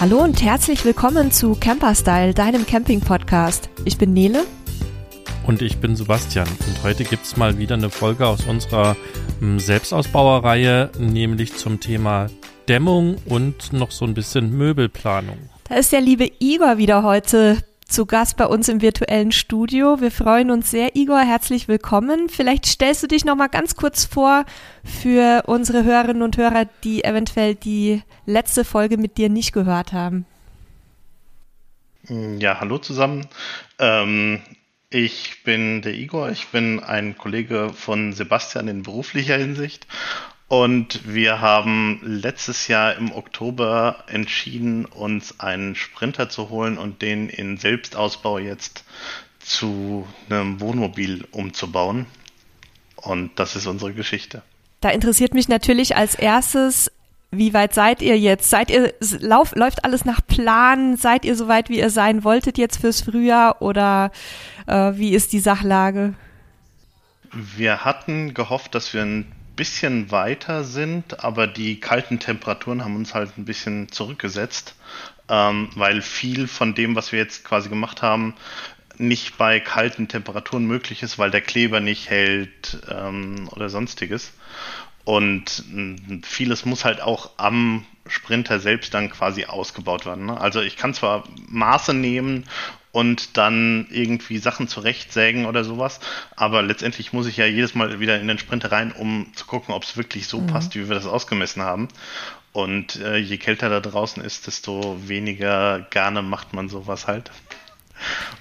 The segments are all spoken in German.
Hallo und herzlich willkommen zu Camperstyle, deinem Camping-Podcast. Ich bin Nele. Und ich bin Sebastian. Und heute gibt es mal wieder eine Folge aus unserer hm, Selbstausbauerreihe, nämlich zum Thema Dämmung und noch so ein bisschen Möbelplanung. Da ist der liebe Igor wieder heute zu Gast bei uns im virtuellen Studio. Wir freuen uns sehr. Igor, herzlich willkommen. Vielleicht stellst du dich noch mal ganz kurz vor für unsere Hörerinnen und Hörer, die eventuell die letzte Folge mit dir nicht gehört haben. Ja, hallo zusammen. Ähm, ich bin der Igor. Ich bin ein Kollege von Sebastian in beruflicher Hinsicht und wir haben letztes Jahr im Oktober entschieden, uns einen Sprinter zu holen und den in Selbstausbau jetzt zu einem Wohnmobil umzubauen. Und das ist unsere Geschichte. Da interessiert mich natürlich als erstes, wie weit seid ihr jetzt? Seid ihr, lauf, läuft alles nach Plan? Seid ihr so weit, wie ihr sein wolltet jetzt fürs Frühjahr? Oder äh, wie ist die Sachlage? Wir hatten gehofft, dass wir ein bisschen weiter sind, aber die kalten Temperaturen haben uns halt ein bisschen zurückgesetzt, ähm, weil viel von dem, was wir jetzt quasi gemacht haben, nicht bei kalten Temperaturen möglich ist, weil der Kleber nicht hält ähm, oder sonstiges. Und mm, vieles muss halt auch am Sprinter selbst dann quasi ausgebaut werden. Ne? Also ich kann zwar Maße nehmen und dann irgendwie Sachen zurechtsägen oder sowas. Aber letztendlich muss ich ja jedes Mal wieder in den Sprinter rein, um zu gucken, ob es wirklich so mhm. passt, wie wir das ausgemessen haben. Und äh, je kälter da draußen ist, desto weniger gerne macht man sowas halt.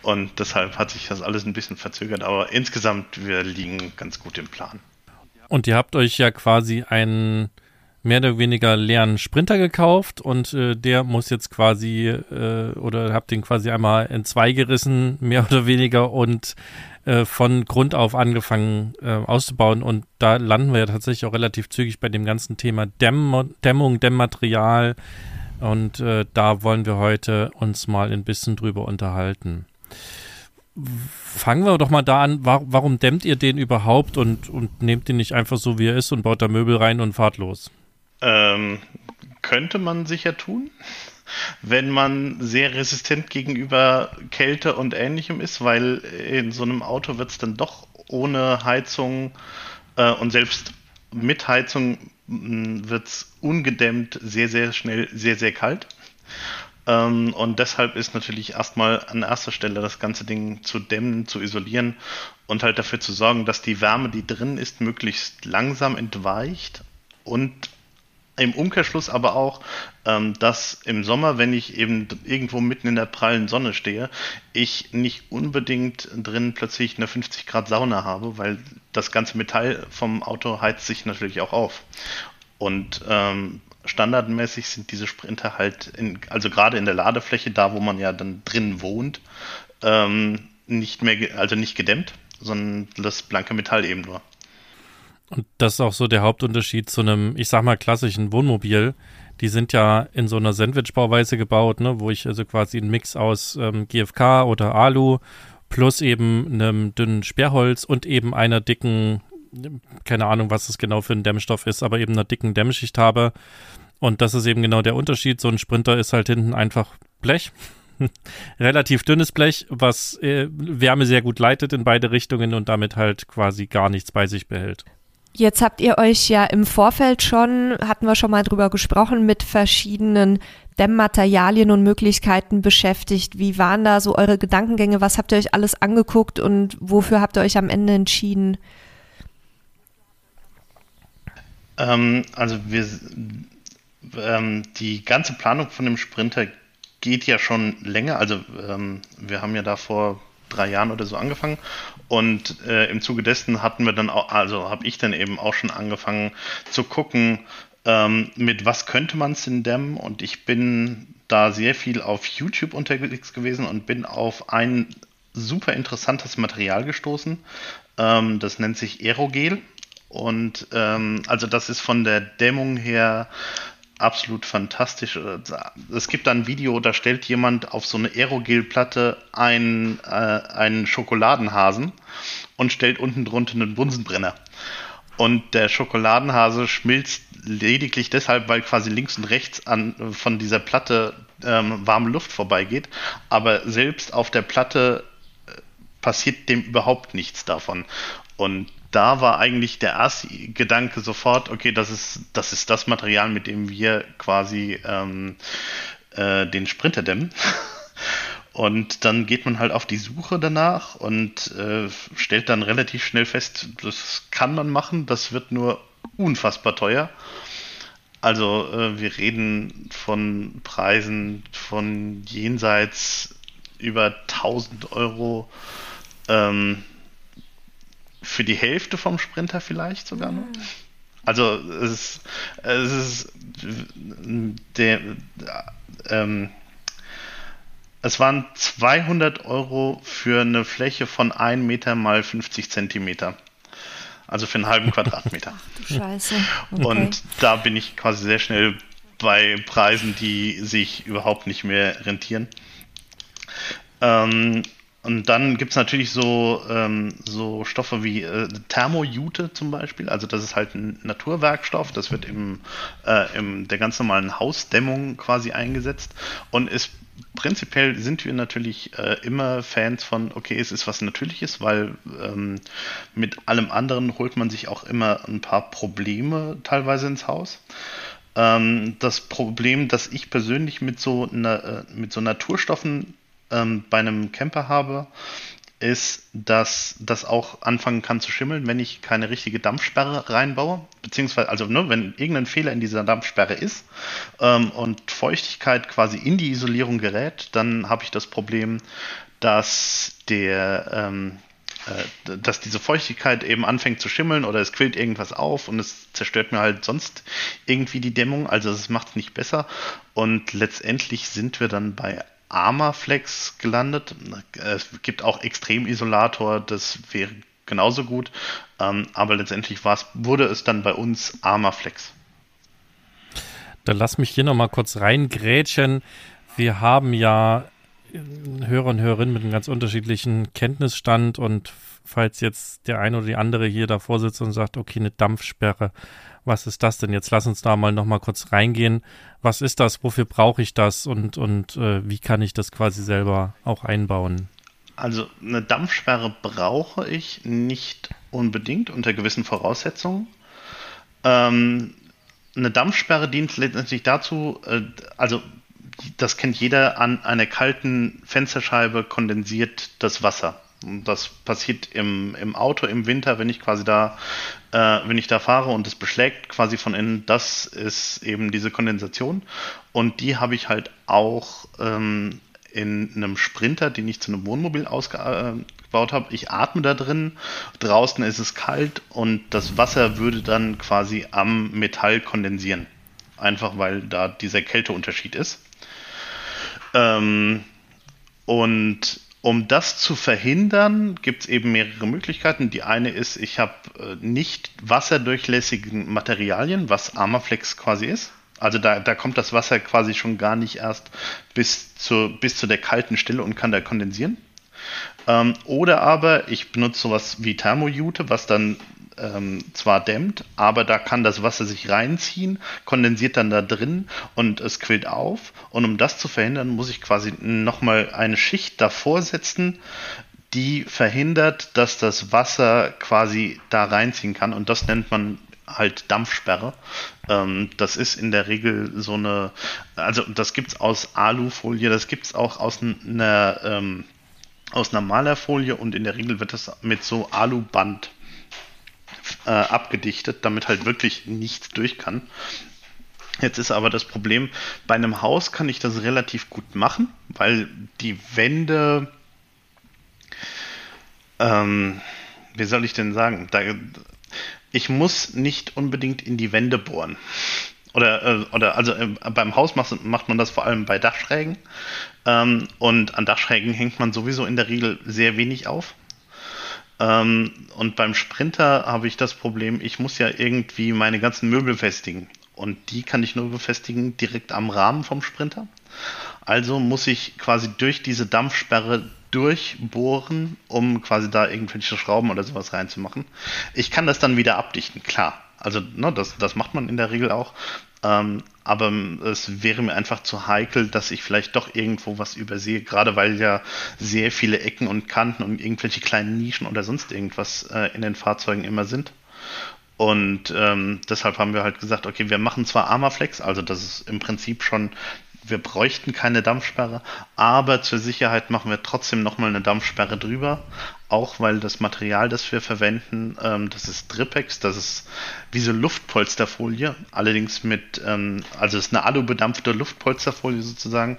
Und deshalb hat sich das alles ein bisschen verzögert. Aber insgesamt, wir liegen ganz gut im Plan. Und ihr habt euch ja quasi einen mehr oder weniger leeren Sprinter gekauft und äh, der muss jetzt quasi äh, oder habt den quasi einmal in zwei gerissen, mehr oder weniger und äh, von Grund auf angefangen äh, auszubauen und da landen wir ja tatsächlich auch relativ zügig bei dem ganzen Thema Dämm Dämmung, Dämmmaterial und äh, da wollen wir heute uns mal ein bisschen drüber unterhalten. Fangen wir doch mal da an, warum dämmt ihr den überhaupt und, und nehmt ihn nicht einfach so, wie er ist und baut da Möbel rein und fahrt los? Ähm, könnte man sicher tun, wenn man sehr resistent gegenüber Kälte und ähnlichem ist, weil in so einem Auto wird es dann doch ohne Heizung äh, und selbst mit Heizung hm, wird es ungedämmt sehr, sehr schnell sehr, sehr kalt. Ähm, und deshalb ist natürlich erstmal an erster Stelle das ganze Ding zu dämmen, zu isolieren und halt dafür zu sorgen, dass die Wärme, die drin ist, möglichst langsam entweicht und im Umkehrschluss aber auch, ähm, dass im Sommer, wenn ich eben irgendwo mitten in der prallen Sonne stehe, ich nicht unbedingt drin plötzlich eine 50 Grad Sauna habe, weil das ganze Metall vom Auto heizt sich natürlich auch auf. Und ähm, standardmäßig sind diese Sprinter halt, in, also gerade in der Ladefläche, da wo man ja dann drin wohnt, ähm, nicht mehr, also nicht gedämmt, sondern das blanke Metall eben nur. Und das ist auch so der Hauptunterschied zu einem, ich sag mal, klassischen Wohnmobil. Die sind ja in so einer Sandwich-Bauweise gebaut, ne, wo ich also quasi einen Mix aus ähm, GFK oder Alu plus eben einem dünnen Sperrholz und eben einer dicken, keine Ahnung, was das genau für ein Dämmstoff ist, aber eben einer dicken Dämmschicht habe. Und das ist eben genau der Unterschied. So ein Sprinter ist halt hinten einfach Blech. Relativ dünnes Blech, was äh, Wärme sehr gut leitet in beide Richtungen und damit halt quasi gar nichts bei sich behält. Jetzt habt ihr euch ja im Vorfeld schon, hatten wir schon mal drüber gesprochen, mit verschiedenen Dämmmaterialien und Möglichkeiten beschäftigt. Wie waren da so eure Gedankengänge? Was habt ihr euch alles angeguckt und wofür habt ihr euch am Ende entschieden? Ähm, also wir, ähm, die ganze Planung von dem Sprinter geht ja schon länger. Also ähm, wir haben ja da vor drei Jahren oder so angefangen. Und äh, im Zuge dessen hatten wir dann auch, also habe ich dann eben auch schon angefangen zu gucken, ähm, mit was könnte man es denn dämmen. Und ich bin da sehr viel auf YouTube unterwegs gewesen und bin auf ein super interessantes Material gestoßen. Ähm, das nennt sich Aerogel. Und ähm, also das ist von der Dämmung her absolut fantastisch. Es gibt da ein Video, da stellt jemand auf so eine Aerogel-Platte einen, äh, einen Schokoladenhasen und stellt unten drunter einen Bunsenbrenner. Und der Schokoladenhase schmilzt lediglich deshalb, weil quasi links und rechts an, von dieser Platte ähm, warme Luft vorbeigeht, aber selbst auf der Platte äh, passiert dem überhaupt nichts davon. Und da war eigentlich der erste Gedanke sofort, okay, das ist das, ist das Material, mit dem wir quasi ähm, äh, den Sprinter dämmen. Und dann geht man halt auf die Suche danach und äh, stellt dann relativ schnell fest, das kann man machen, das wird nur unfassbar teuer. Also äh, wir reden von Preisen von jenseits über 1000 Euro ähm, für die Hälfte vom Sprinter vielleicht sogar noch. Also es ist, es ist der, ähm, es waren 200 Euro für eine Fläche von 1 Meter mal 50 Zentimeter. Also für einen halben Quadratmeter. Ach du Scheiße. Okay. Und da bin ich quasi sehr schnell bei Preisen, die sich überhaupt nicht mehr rentieren. Ähm, und dann gibt es natürlich so, ähm, so Stoffe wie äh, Thermojute zum Beispiel. Also das ist halt ein Naturwerkstoff. Das wird im, äh, im der ganz normalen Hausdämmung quasi eingesetzt und ist prinzipiell sind wir natürlich äh, immer Fans von, okay, es ist was Natürliches, weil ähm, mit allem anderen holt man sich auch immer ein paar Probleme teilweise ins Haus. Ähm, das Problem, das ich persönlich mit so, äh, mit so Naturstoffen ähm, bei einem Camper habe, ist, dass das auch anfangen kann zu schimmeln, wenn ich keine richtige Dampfsperre reinbaue. Beziehungsweise, also ne, wenn irgendein Fehler in dieser Dampfsperre ist ähm, und Feuchtigkeit quasi in die Isolierung gerät, dann habe ich das Problem, dass der ähm, äh, dass diese Feuchtigkeit eben anfängt zu schimmeln oder es quillt irgendwas auf und es zerstört mir halt sonst irgendwie die Dämmung. Also es macht es nicht besser. Und letztendlich sind wir dann bei Armaflex gelandet. Es gibt auch Extremisolator, das wäre genauso gut. Ähm, aber letztendlich wurde es dann bei uns Armaflex. Dann lass mich hier nochmal kurz reingrätschen. Wir haben ja Hörer und Hörerinnen mit einem ganz unterschiedlichen Kenntnisstand und falls jetzt der eine oder die andere hier davor sitzt und sagt, okay, eine Dampfsperre, was ist das denn? Jetzt lass uns da mal nochmal kurz reingehen. Was ist das? Wofür brauche ich das? Und, und äh, wie kann ich das quasi selber auch einbauen? Also eine Dampfsperre brauche ich nicht unbedingt unter gewissen Voraussetzungen. Ähm, eine Dampfsperre dient letztendlich dazu, äh, also das kennt jeder, an einer kalten Fensterscheibe kondensiert das Wasser. Das passiert im, im Auto im Winter, wenn ich quasi da, äh, wenn ich da fahre und es beschlägt quasi von innen, das ist eben diese Kondensation. Und die habe ich halt auch ähm, in einem Sprinter, den ich zu einem Wohnmobil ausgebaut habe. Ich atme da drin, draußen ist es kalt und das Wasser würde dann quasi am Metall kondensieren. Einfach weil da dieser Kälteunterschied ist. Ähm, und um das zu verhindern, gibt es eben mehrere Möglichkeiten. Die eine ist, ich habe äh, nicht wasserdurchlässige Materialien, was Armaflex quasi ist. Also da, da kommt das Wasser quasi schon gar nicht erst bis zu, bis zu der kalten Stelle und kann da kondensieren. Ähm, oder aber ich benutze sowas wie Thermojute, was dann ähm, zwar dämmt, aber da kann das Wasser sich reinziehen, kondensiert dann da drin und es quillt auf. Und um das zu verhindern, muss ich quasi nochmal eine Schicht davor setzen, die verhindert, dass das Wasser quasi da reinziehen kann. Und das nennt man halt Dampfsperre. Ähm, das ist in der Regel so eine, also das gibt es aus Alufolie, das gibt es auch aus einer, ähm, aus einer Malerfolie und in der Regel wird das mit so Aluband äh, abgedichtet, damit halt wirklich nichts durch kann. Jetzt ist aber das Problem, bei einem Haus kann ich das relativ gut machen, weil die Wände, ähm, wie soll ich denn sagen, da, ich muss nicht unbedingt in die Wände bohren. Oder, äh, oder also äh, beim Haus macht, macht, man das vor allem bei Dachschrägen. Ähm, und an Dachschrägen hängt man sowieso in der Regel sehr wenig auf. Ähm, und beim Sprinter habe ich das Problem, ich muss ja irgendwie meine ganzen Möbel befestigen. Und die kann ich nur befestigen direkt am Rahmen vom Sprinter. Also muss ich quasi durch diese Dampfsperre durchbohren, um quasi da irgendwelche Schrauben oder sowas reinzumachen. Ich kann das dann wieder abdichten, klar. Also ne, das, das macht man in der Regel auch. Ähm, aber es wäre mir einfach zu heikel, dass ich vielleicht doch irgendwo was übersehe, gerade weil ja sehr viele Ecken und Kanten und irgendwelche kleinen Nischen oder sonst irgendwas äh, in den Fahrzeugen immer sind. Und ähm, deshalb haben wir halt gesagt, okay, wir machen zwar Armaflex, also das ist im Prinzip schon wir bräuchten keine Dampfsperre, aber zur Sicherheit machen wir trotzdem nochmal eine Dampfsperre drüber. Auch weil das Material, das wir verwenden, ähm, das ist Dripex, das ist wie so Luftpolsterfolie, allerdings mit, ähm, also es ist eine alu-bedampfte Luftpolsterfolie sozusagen,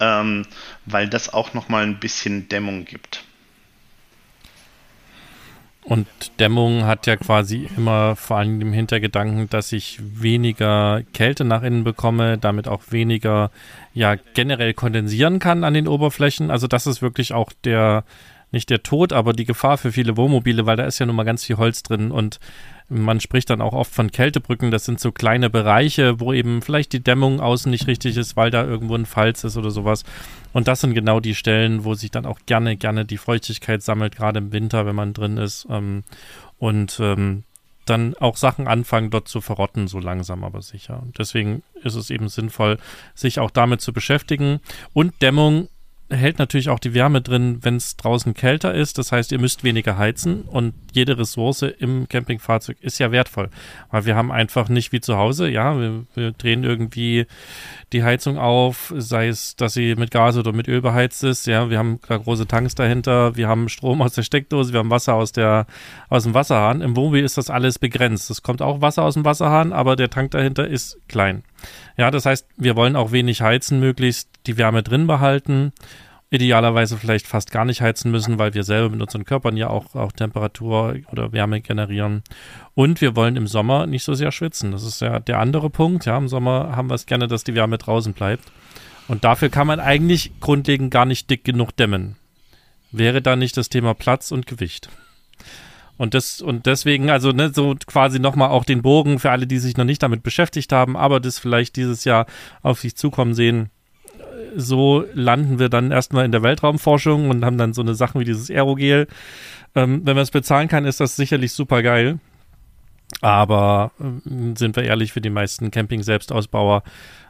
ähm, weil das auch nochmal ein bisschen Dämmung gibt. Und Dämmung hat ja quasi immer vor allem im Hintergedanken, dass ich weniger Kälte nach innen bekomme, damit auch weniger ja generell kondensieren kann an den Oberflächen. Also das ist wirklich auch der nicht der Tod, aber die Gefahr für viele Wohnmobile, weil da ist ja nun mal ganz viel Holz drin und man spricht dann auch oft von Kältebrücken. Das sind so kleine Bereiche, wo eben vielleicht die Dämmung außen nicht richtig ist, weil da irgendwo ein Falz ist oder sowas. Und das sind genau die Stellen, wo sich dann auch gerne, gerne die Feuchtigkeit sammelt, gerade im Winter, wenn man drin ist. Ähm, und ähm, dann auch Sachen anfangen, dort zu verrotten, so langsam aber sicher. Und deswegen ist es eben sinnvoll, sich auch damit zu beschäftigen. Und Dämmung hält natürlich auch die Wärme drin, wenn es draußen kälter ist. Das heißt, ihr müsst weniger heizen und jede Ressource im Campingfahrzeug ist ja wertvoll, weil wir haben einfach nicht wie zu Hause, ja, wir, wir drehen irgendwie die Heizung auf, sei es, dass sie mit Gas oder mit Öl beheizt ist, ja, wir haben da große Tanks dahinter, wir haben Strom aus der Steckdose, wir haben Wasser aus der aus dem Wasserhahn. Im Wohnmobil ist das alles begrenzt. Es kommt auch Wasser aus dem Wasserhahn, aber der Tank dahinter ist klein. Ja, das heißt, wir wollen auch wenig heizen, möglichst die Wärme drin behalten. Idealerweise vielleicht fast gar nicht heizen müssen, weil wir selber mit unseren Körpern ja auch, auch Temperatur oder Wärme generieren. Und wir wollen im Sommer nicht so sehr schwitzen. Das ist ja der andere Punkt. Ja, im Sommer haben wir es gerne, dass die Wärme draußen bleibt. Und dafür kann man eigentlich grundlegend gar nicht dick genug dämmen. Wäre da nicht das Thema Platz und Gewicht. Und das, und deswegen, also, ne, so quasi nochmal auch den Bogen für alle, die sich noch nicht damit beschäftigt haben, aber das vielleicht dieses Jahr auf sich zukommen sehen. So landen wir dann erstmal in der Weltraumforschung und haben dann so eine Sachen wie dieses Aerogel. Ähm, wenn man es bezahlen kann, ist das sicherlich super geil. Aber äh, sind wir ehrlich, für die meisten Camping-Selbstausbauer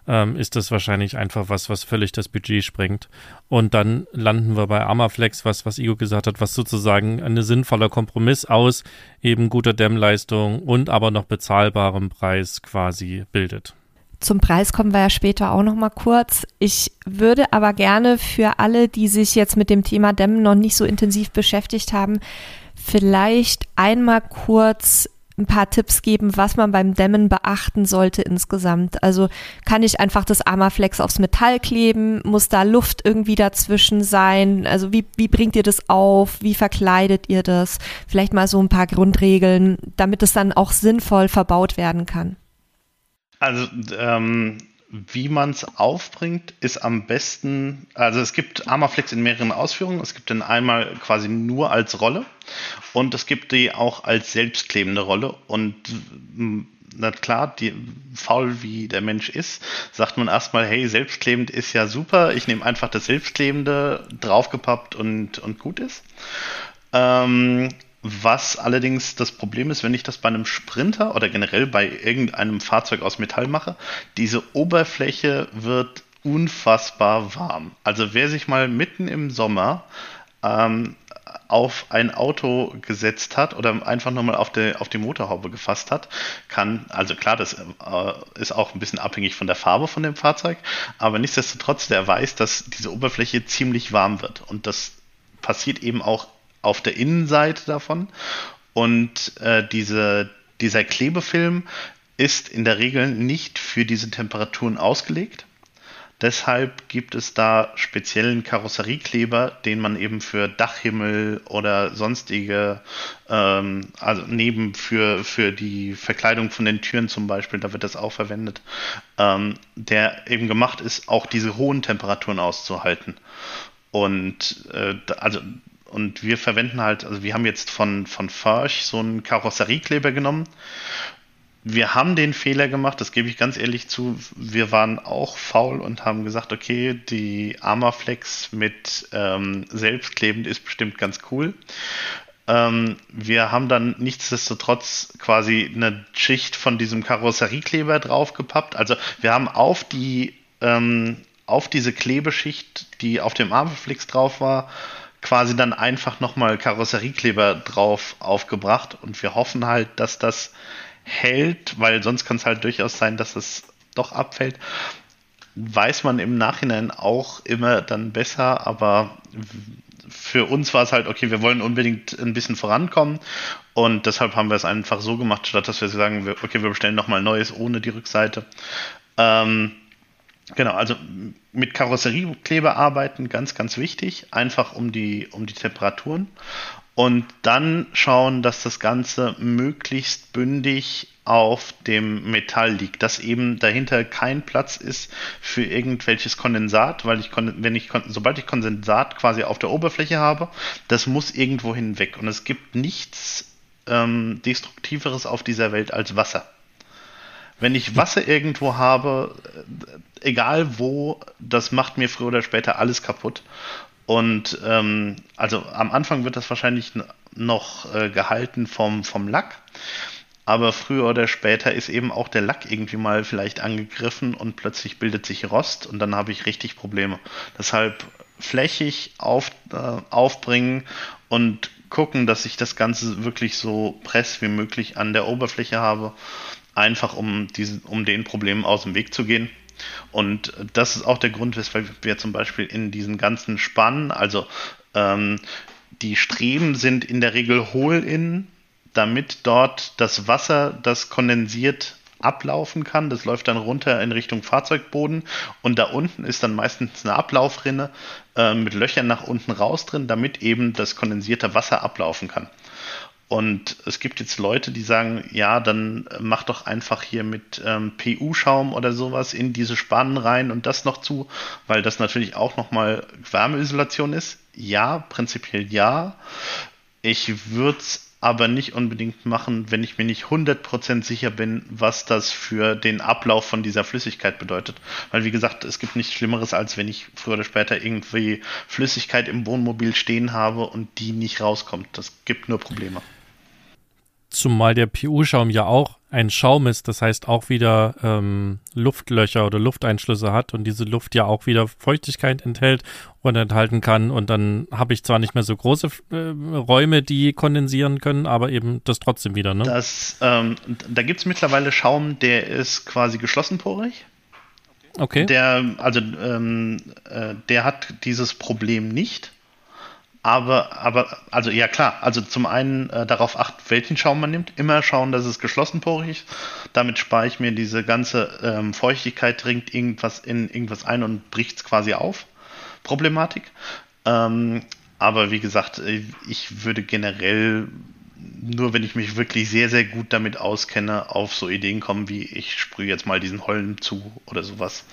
ähm, ist das wahrscheinlich einfach was, was völlig das Budget sprengt. Und dann landen wir bei Armaflex, was, was Igo gesagt hat, was sozusagen ein sinnvoller Kompromiss aus eben guter Dämmleistung und aber noch bezahlbarem Preis quasi bildet. Zum Preis kommen wir ja später auch noch mal kurz. Ich würde aber gerne für alle, die sich jetzt mit dem Thema Dämmen noch nicht so intensiv beschäftigt haben, vielleicht einmal kurz ein paar Tipps geben, was man beim Dämmen beachten sollte insgesamt. Also kann ich einfach das Armaflex aufs Metall kleben? Muss da Luft irgendwie dazwischen sein? Also wie, wie bringt ihr das auf? Wie verkleidet ihr das? Vielleicht mal so ein paar Grundregeln, damit es dann auch sinnvoll verbaut werden kann. Also ähm, wie man es aufbringt, ist am besten, also es gibt Armaflex in mehreren Ausführungen. Es gibt den einmal quasi nur als Rolle und es gibt die auch als selbstklebende Rolle. Und na klar, die, faul wie der Mensch ist, sagt man erstmal, hey, selbstklebend ist ja super, ich nehme einfach das Selbstklebende, draufgepappt und, und gut ist. Ähm, was allerdings das Problem ist, wenn ich das bei einem Sprinter oder generell bei irgendeinem Fahrzeug aus Metall mache, diese Oberfläche wird unfassbar warm. Also wer sich mal mitten im Sommer ähm, auf ein Auto gesetzt hat oder einfach nochmal auf die, auf die Motorhaube gefasst hat, kann, also klar, das äh, ist auch ein bisschen abhängig von der Farbe von dem Fahrzeug, aber nichtsdestotrotz, der weiß, dass diese Oberfläche ziemlich warm wird und das passiert eben auch auf der Innenseite davon. Und äh, diese, dieser Klebefilm ist in der Regel nicht für diese Temperaturen ausgelegt. Deshalb gibt es da speziellen Karosseriekleber, den man eben für Dachhimmel oder sonstige, ähm, also neben für, für die Verkleidung von den Türen zum Beispiel, da wird das auch verwendet, ähm, der eben gemacht ist, auch diese hohen Temperaturen auszuhalten. Und äh, also und wir verwenden halt, also wir haben jetzt von, von Farch so einen Karosseriekleber genommen. Wir haben den Fehler gemacht, das gebe ich ganz ehrlich zu. Wir waren auch faul und haben gesagt, okay, die Armaflex mit ähm, selbstklebend ist bestimmt ganz cool. Ähm, wir haben dann nichtsdestotrotz quasi eine Schicht von diesem Karosseriekleber draufgepappt. Also wir haben auf die ähm, auf diese Klebeschicht, die auf dem Armflix drauf war, quasi dann einfach nochmal Karosseriekleber drauf aufgebracht und wir hoffen halt, dass das hält, weil sonst kann es halt durchaus sein, dass es doch abfällt. Weiß man im Nachhinein auch immer dann besser, aber für uns war es halt, okay, wir wollen unbedingt ein bisschen vorankommen und deshalb haben wir es einfach so gemacht, statt dass wir sagen, okay, wir bestellen nochmal Neues ohne die Rückseite. Ähm, Genau, also mit Karosseriekleber arbeiten, ganz, ganz wichtig, einfach um die, um die Temperaturen. Und dann schauen, dass das Ganze möglichst bündig auf dem Metall liegt, dass eben dahinter kein Platz ist für irgendwelches Kondensat, weil ich, wenn ich, sobald ich Kondensat quasi auf der Oberfläche habe, das muss irgendwo hinweg. Und es gibt nichts ähm, Destruktiveres auf dieser Welt als Wasser. Wenn ich Wasser irgendwo habe, egal wo, das macht mir früher oder später alles kaputt. Und ähm, also am Anfang wird das wahrscheinlich noch äh, gehalten vom, vom Lack. Aber früher oder später ist eben auch der Lack irgendwie mal vielleicht angegriffen und plötzlich bildet sich Rost und dann habe ich richtig Probleme. Deshalb flächig auf, äh, aufbringen und gucken, dass ich das Ganze wirklich so press wie möglich an der Oberfläche habe, einfach um, diesen, um den Problemen aus dem Weg zu gehen. Und das ist auch der Grund, weshalb wir zum Beispiel in diesen ganzen Spannen, also ähm, die Streben sind in der Regel hohl innen, damit dort das Wasser, das kondensiert, ablaufen kann. Das läuft dann runter in Richtung Fahrzeugboden und da unten ist dann meistens eine Ablaufrinne äh, mit Löchern nach unten raus drin, damit eben das kondensierte Wasser ablaufen kann. Und es gibt jetzt Leute, die sagen, ja, dann mach doch einfach hier mit ähm, PU-Schaum oder sowas in diese Spannen rein und das noch zu, weil das natürlich auch nochmal Wärmeisolation ist. Ja, prinzipiell ja. Ich würde es aber nicht unbedingt machen, wenn ich mir nicht 100% sicher bin, was das für den Ablauf von dieser Flüssigkeit bedeutet. Weil, wie gesagt, es gibt nichts Schlimmeres, als wenn ich früher oder später irgendwie Flüssigkeit im Wohnmobil stehen habe und die nicht rauskommt. Das gibt nur Probleme. Zumal der PU-Schaum ja auch ein Schaum ist, das heißt auch wieder ähm, Luftlöcher oder Lufteinschlüsse hat und diese Luft ja auch wieder Feuchtigkeit enthält und enthalten kann. Und dann habe ich zwar nicht mehr so große äh, Räume, die kondensieren können, aber eben das trotzdem wieder. Ne? Das, ähm, da gibt es mittlerweile Schaum, der ist quasi geschlossenporig. Okay. Der, also ähm, äh, der hat dieses Problem nicht. Aber, aber, also ja klar, also zum einen äh, darauf achten, welchen Schaum man nimmt. Immer schauen, dass es geschlossenporig ist. Damit spare ich mir diese ganze ähm, Feuchtigkeit, dringt irgendwas in irgendwas ein und bricht es quasi auf. Problematik. Ähm, aber wie gesagt, äh, ich würde generell nur wenn ich mich wirklich sehr, sehr gut damit auskenne, auf so Ideen kommen wie ich sprühe jetzt mal diesen Holm zu oder sowas.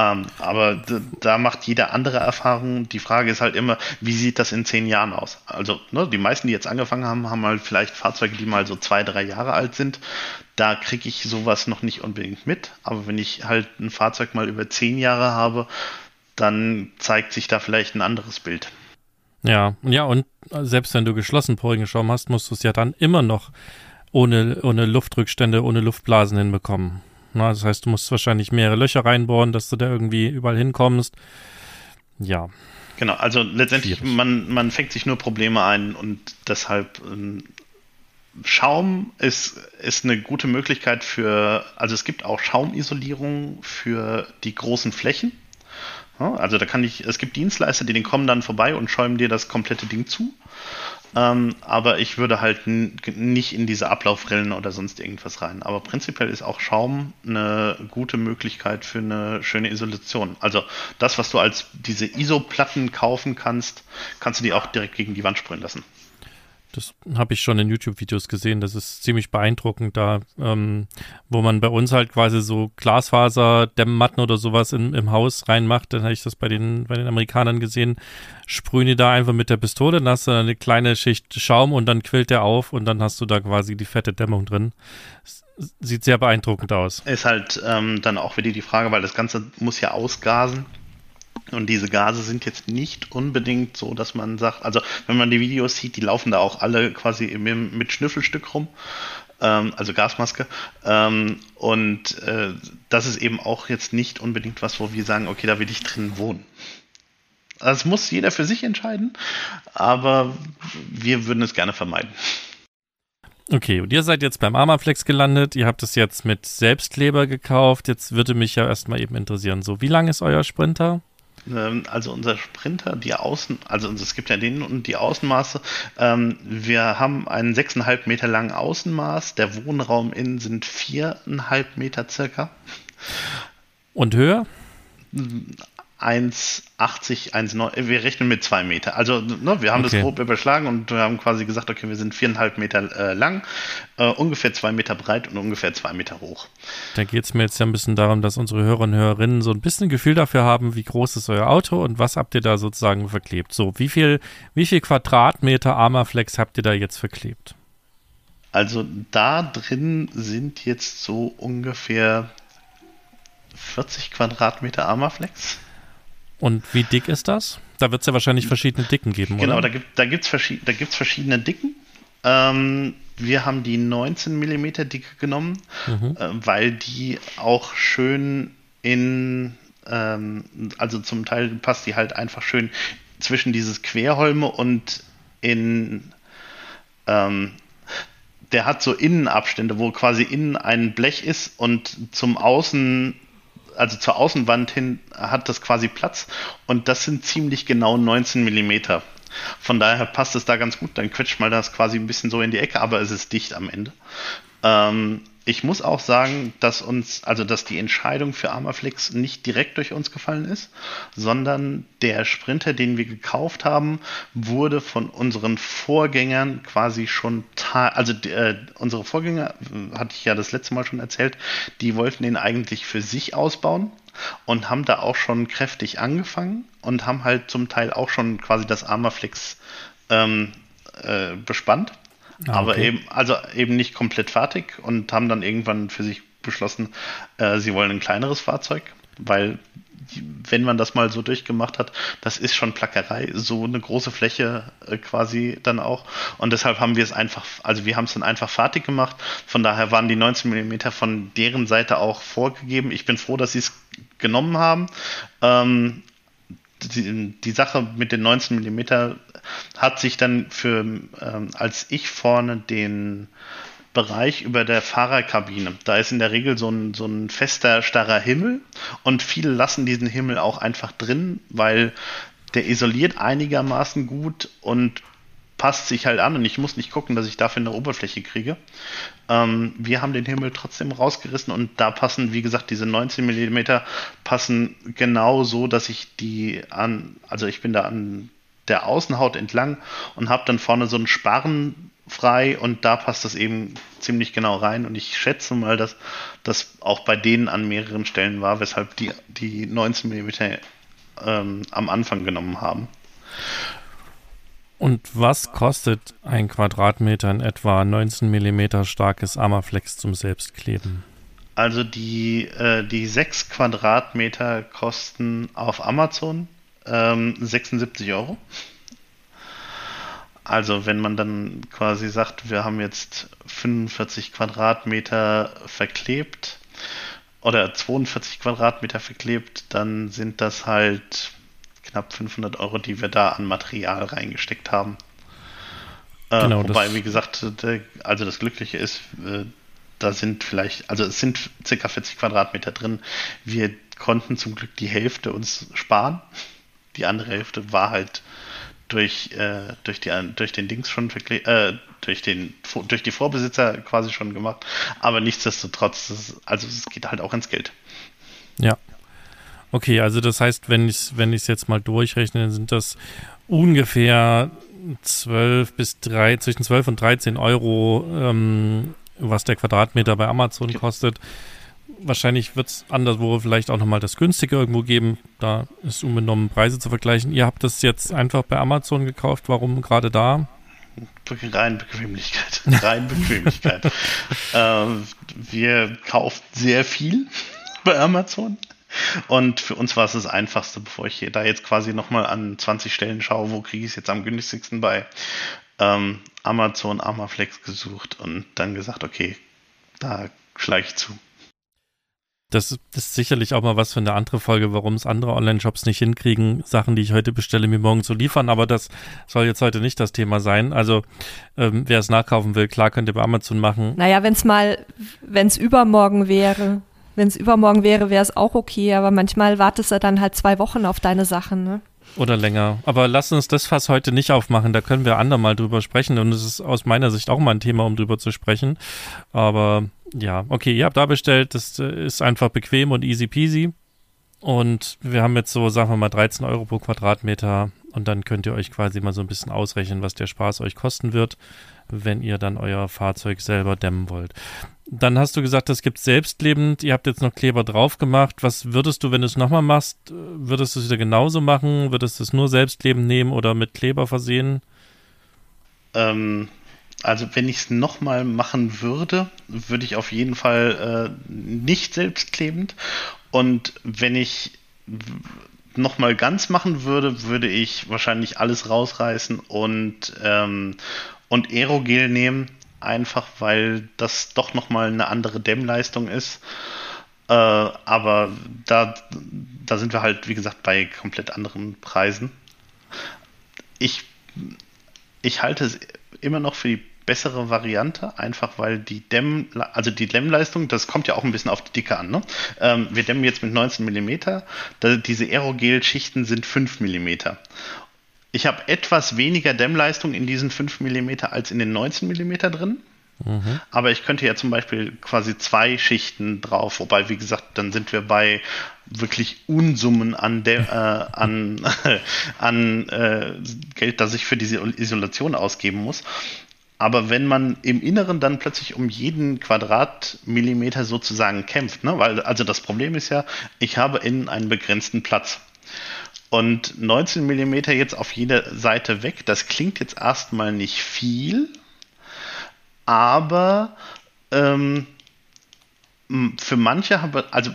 Ähm, aber da macht jeder andere Erfahrungen. Die Frage ist halt immer, wie sieht das in zehn Jahren aus? Also ne, die meisten, die jetzt angefangen haben, haben halt vielleicht Fahrzeuge, die mal so zwei, drei Jahre alt sind. Da kriege ich sowas noch nicht unbedingt mit. Aber wenn ich halt ein Fahrzeug mal über zehn Jahre habe, dann zeigt sich da vielleicht ein anderes Bild. Ja, ja, und selbst wenn du geschlossen porigen Schaum hast, musst du es ja dann immer noch ohne, ohne Luftrückstände, ohne Luftblasen hinbekommen. Na, das heißt, du musst wahrscheinlich mehrere Löcher reinbohren, dass du da irgendwie überall hinkommst. Ja. Genau, also letztendlich, man, man fängt sich nur Probleme ein und deshalb ähm, Schaum ist, ist eine gute Möglichkeit für, also es gibt auch Schaumisolierung für die großen Flächen. Ja, also da kann ich, es gibt Dienstleister, die den kommen dann vorbei und schäumen dir das komplette Ding zu. Ähm, aber ich würde halt nicht in diese Ablaufrillen oder sonst irgendwas rein. Aber prinzipiell ist auch Schaum eine gute Möglichkeit für eine schöne Isolation. Also das, was du als diese ISO-Platten kaufen kannst, kannst du die auch direkt gegen die Wand sprühen lassen. Das habe ich schon in YouTube-Videos gesehen. Das ist ziemlich beeindruckend da, ähm, wo man bei uns halt quasi so Glasfaser-Dämmmatten oder sowas in, im Haus reinmacht. Dann habe ich das bei den, bei den Amerikanern gesehen. Sprühen die da einfach mit der Pistole, dann hast du eine kleine Schicht Schaum und dann quillt der auf und dann hast du da quasi die fette Dämmung drin. Sieht sehr beeindruckend aus. Ist halt ähm, dann auch wieder die Frage, weil das Ganze muss ja ausgasen Und diese Gase sind jetzt nicht unbedingt so, dass man sagt, also wenn man die Videos sieht, die laufen da auch alle quasi mit Schnüffelstück rum, ähm, also Gasmaske. Ähm, und äh, das ist eben auch jetzt nicht unbedingt was, wo wir sagen, okay, da will ich drin wohnen. Das muss jeder für sich entscheiden, aber wir würden es gerne vermeiden. Okay, und ihr seid jetzt beim Armaflex gelandet, ihr habt es jetzt mit Selbstkleber gekauft. Jetzt würde mich ja erstmal eben interessieren, so wie lang ist euer Sprinter? Ähm, also unser Sprinter, die Außen, also es gibt ja den und die Außenmaße. Ähm, wir haben einen 6,5 Meter langen Außenmaß. Der Wohnraum innen sind 4,5 Meter circa. Und höher? 1,80, 1,9, wir rechnen mit zwei Meter. Also ne, wir haben okay. das grob überschlagen und wir haben quasi gesagt, okay, wir sind viereinhalb Meter äh, lang, äh, ungefähr zwei Meter breit und ungefähr zwei Meter hoch. Da geht es mir jetzt ja ein bisschen darum, dass unsere Hörer und Hörerinnen so ein bisschen ein Gefühl dafür haben, wie groß ist euer Auto und was habt ihr da sozusagen verklebt. So, wie viel, wie viel Quadratmeter Armaflex habt ihr da jetzt verklebt? Also da drin sind jetzt so ungefähr 40 Quadratmeter Armaflex. Und wie dick ist das? Da wird es ja wahrscheinlich verschiedene Dicken geben, genau, oder? Genau, da gibt es da gibt's verschi da gibt's verschiedene Dicken. Ähm, wir haben die 19 mm Dicke genommen, mhm. äh, weil die auch schön in, ähm, also zum Teil passt die halt einfach schön zwischen dieses Querholme und in, ähm, der hat so Innenabstände, wo quasi innen ein Blech ist und zum Außen also zur Außenwand hin hat das quasi Platz und das sind ziemlich genau 19 Millimeter. Von daher passt es da ganz gut. Dann quetscht mal das quasi ein bisschen so in die Ecke, aber es ist dicht am Ende. Ähm, ich muss auch sagen, dass uns, also dass die Entscheidung für Armaflex nicht direkt durch uns gefallen ist, sondern der Sprinter, den wir gekauft haben, wurde von unseren Vorgängern quasi schon, also äh, unsere Vorgänger, äh, hatte ich ja das letzte Mal schon erzählt, die wollten den eigentlich für sich ausbauen und haben da auch schon kräftig angefangen und haben halt zum Teil auch schon quasi das Armaflex ähm, äh, bespannt Ah, aber okay. eben, also eben nicht komplett fertig und haben dann irgendwann für sich beschlossen, äh, sie wollen ein kleineres Fahrzeug, weil wenn man das mal so durchgemacht hat, das ist schon Plackerei, so eine große Fläche äh, quasi dann auch. Und deshalb haben wir es einfach, also wir haben es dann einfach fertig gemacht. Von daher waren die 19 mm von deren Seite auch vorgegeben. Ich bin froh, dass sie es genommen haben. Ähm, die, die Sache mit den 19 mm hat sich dann für, ähm, als ich vorne den Bereich über der Fahrerkabine. Da ist in der Regel so ein, so ein fester, starrer Himmel und viele lassen diesen Himmel auch einfach drin, weil der isoliert einigermaßen gut und passt sich halt an und ich muss nicht gucken, dass ich dafür eine Oberfläche kriege. Ähm, wir haben den Himmel trotzdem rausgerissen und da passen, wie gesagt, diese 19 mm passen genau so, dass ich die an, also ich bin da an der Außenhaut entlang und habe dann vorne so einen Sparren frei und da passt das eben ziemlich genau rein und ich schätze mal, dass das auch bei denen an mehreren Stellen war, weshalb die, die 19 mm ähm, am Anfang genommen haben. Und was kostet ein Quadratmeter in etwa 19 mm starkes Armaflex zum Selbstkleben? Also die, äh, die 6 Quadratmeter kosten auf Amazon ähm, 76 Euro. Also wenn man dann quasi sagt, wir haben jetzt 45 Quadratmeter verklebt oder 42 Quadratmeter verklebt, dann sind das halt knapp 500 Euro, die wir da an Material reingesteckt haben. Äh, genau, wobei, wie gesagt, also das Glückliche ist, äh, da sind vielleicht, also es sind circa 40 Quadratmeter drin. Wir konnten zum Glück die Hälfte uns sparen. Die andere Hälfte war halt durch, äh, durch, die, durch den Dings schon äh, durch, den, durch die Vorbesitzer quasi schon gemacht. Aber nichtsdestotrotz, das, also es geht halt auch ins Geld. Ja, Okay, also das heißt, wenn ich es wenn jetzt mal durchrechne, dann sind das ungefähr 12 bis 3, zwischen 12 und 13 Euro, ähm, was der Quadratmeter bei Amazon kostet. Wahrscheinlich wird es anderswo vielleicht auch nochmal das günstige irgendwo geben. Da ist unbenommen Preise zu vergleichen. Ihr habt das jetzt einfach bei Amazon gekauft. Warum gerade da? Rein Bequemlichkeit. Rein Bequemlichkeit. ähm, wir kaufen sehr viel bei Amazon. Und für uns war es das Einfachste, bevor ich da jetzt quasi nochmal an 20 Stellen schaue, wo kriege ich es jetzt am günstigsten bei ähm, Amazon Amaflex gesucht und dann gesagt, okay, da schlage ich zu. Das ist sicherlich auch mal was für eine andere Folge, warum es andere Online-Shops nicht hinkriegen, Sachen, die ich heute bestelle, mir morgen zu liefern. Aber das soll jetzt heute nicht das Thema sein. Also ähm, wer es nachkaufen will, klar könnt ihr bei Amazon machen. Naja, wenn es mal, wenn es übermorgen wäre, wenn es übermorgen wäre, wäre es auch okay. Aber manchmal wartest du dann halt zwei Wochen auf deine Sachen. Ne? Oder länger. Aber lass uns das Fass heute nicht aufmachen. Da können wir andermal drüber sprechen. Und es ist aus meiner Sicht auch mal ein Thema, um drüber zu sprechen. Aber ja, okay, ihr habt da bestellt. Das äh, ist einfach bequem und easy peasy. Und wir haben jetzt so, sagen wir mal, 13 Euro pro Quadratmeter. Und dann könnt ihr euch quasi mal so ein bisschen ausrechnen, was der Spaß euch kosten wird, wenn ihr dann euer Fahrzeug selber dämmen wollt. Dann hast du gesagt, das gibt selbstlebend. Ihr habt jetzt noch Kleber drauf gemacht. Was würdest du, wenn du es nochmal machst, würdest du es wieder genauso machen? Würdest du es nur selbstlebend nehmen oder mit Kleber versehen? Ähm, also wenn ich es nochmal machen würde, würde ich auf jeden Fall äh, nicht selbstklebend. Und wenn ich nochmal ganz machen würde, würde ich wahrscheinlich alles rausreißen und, ähm, und Aerogel nehmen, einfach weil das doch nochmal eine andere Dämmleistung ist. Äh, aber da, da sind wir halt, wie gesagt, bei komplett anderen Preisen. Ich, ich halte es immer noch für die bessere Variante, einfach weil die Dämm, also die Dämmleistung, das kommt ja auch ein bisschen auf die Dicke an. Ne? Ähm, wir dämmen jetzt mit 19 mm, diese Aerogel-Schichten sind 5 mm. Ich habe etwas weniger Dämmleistung in diesen 5 mm als in den 19 mm drin. Mhm. Aber ich könnte ja zum Beispiel quasi zwei Schichten drauf, wobei, wie gesagt, dann sind wir bei wirklich Unsummen an, De äh, an, an äh, Geld, das ich für diese Isolation ausgeben muss. Aber wenn man im Inneren dann plötzlich um jeden Quadratmillimeter sozusagen kämpft, ne? weil also das Problem ist ja, ich habe innen einen begrenzten Platz. Und 19 Millimeter jetzt auf jeder Seite weg, das klingt jetzt erstmal nicht viel, aber ähm, für manche haben wir, also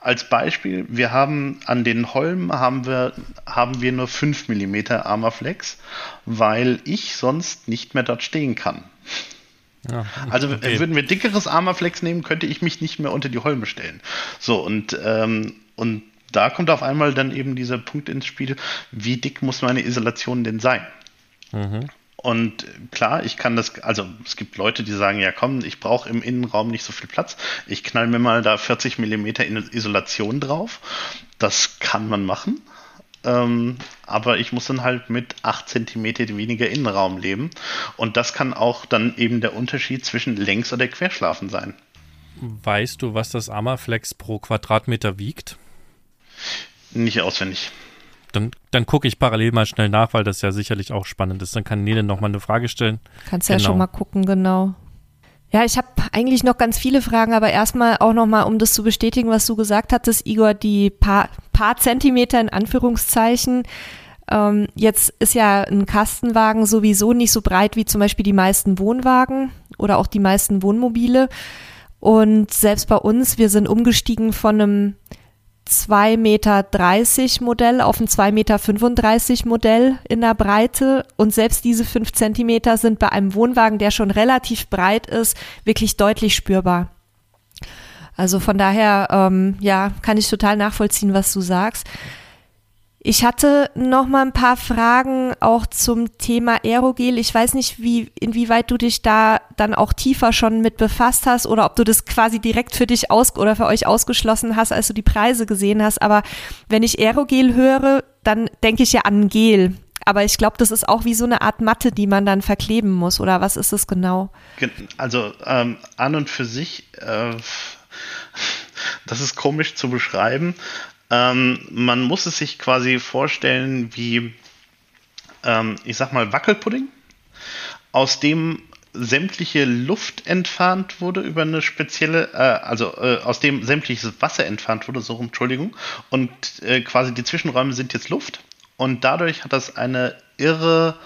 als Beispiel, wir haben an den Holmen haben wir, haben wir nur 5 mm Armaflex, weil ich sonst nicht mehr dort stehen kann. Ja, also okay. würden wir dickeres Armaflex nehmen, könnte ich mich nicht mehr unter die Holme stellen. So, und, ähm, und da kommt auf einmal dann eben dieser Punkt ins Spiel, wie dick muss meine Isolation denn sein? Mhm. Und klar, ich kann das, also es gibt Leute, die sagen, ja komm, ich brauche im Innenraum nicht so viel Platz. Ich knall mir mal da 40 Millimeter Isolation drauf. Das kann man machen. Ähm, aber ich muss dann halt mit 8 Zentimeter weniger Innenraum leben. Und das kann auch dann eben der Unterschied zwischen Längs- oder Querschlafen sein. Weißt du, was das Amaflex pro Quadratmeter wiegt? Nicht auswendig. Dann, dann gucke ich parallel mal schnell nach, weil das ja sicherlich auch spannend ist. Dann kann Nele nochmal eine Frage stellen. Kannst genau. ja schon mal gucken, genau. Ja, ich habe eigentlich noch ganz viele Fragen, aber erstmal auch nochmal, um das zu bestätigen, was du gesagt hattest, Igor, die paar, paar Zentimeter in Anführungszeichen. Ähm, jetzt ist ja ein Kastenwagen sowieso nicht so breit wie zum Beispiel die meisten Wohnwagen oder auch die meisten Wohnmobile. Und selbst bei uns, wir sind umgestiegen von einem 2,30 Meter Modell auf ein 2,35 Meter Modell in der Breite. Und selbst diese 5 Zentimeter sind bei einem Wohnwagen, der schon relativ breit ist, wirklich deutlich spürbar. Also von daher, ähm, ja, kann ich total nachvollziehen, was du sagst. Ich hatte noch mal ein paar Fragen auch zum Thema Aerogel. Ich weiß nicht, wie, inwieweit du dich da dann auch tiefer schon mit befasst hast oder ob du das quasi direkt für dich aus oder für euch ausgeschlossen hast, als du die Preise gesehen hast. Aber wenn ich Aerogel höre, dann denke ich ja an Gel. Aber ich glaube, das ist auch wie so eine Art Matte, die man dann verkleben muss. Oder was ist es genau? Also ähm, an und für sich, äh, das ist komisch zu beschreiben. Ähm, man muss es sich quasi vorstellen wie, ähm, ich sag mal, Wackelpudding, aus dem sämtliche Luft entfernt wurde über eine spezielle, äh, also äh, aus dem sämtliches Wasser entfernt wurde, so rum, Entschuldigung, und äh, quasi die Zwischenräume sind jetzt Luft und dadurch hat das eine irre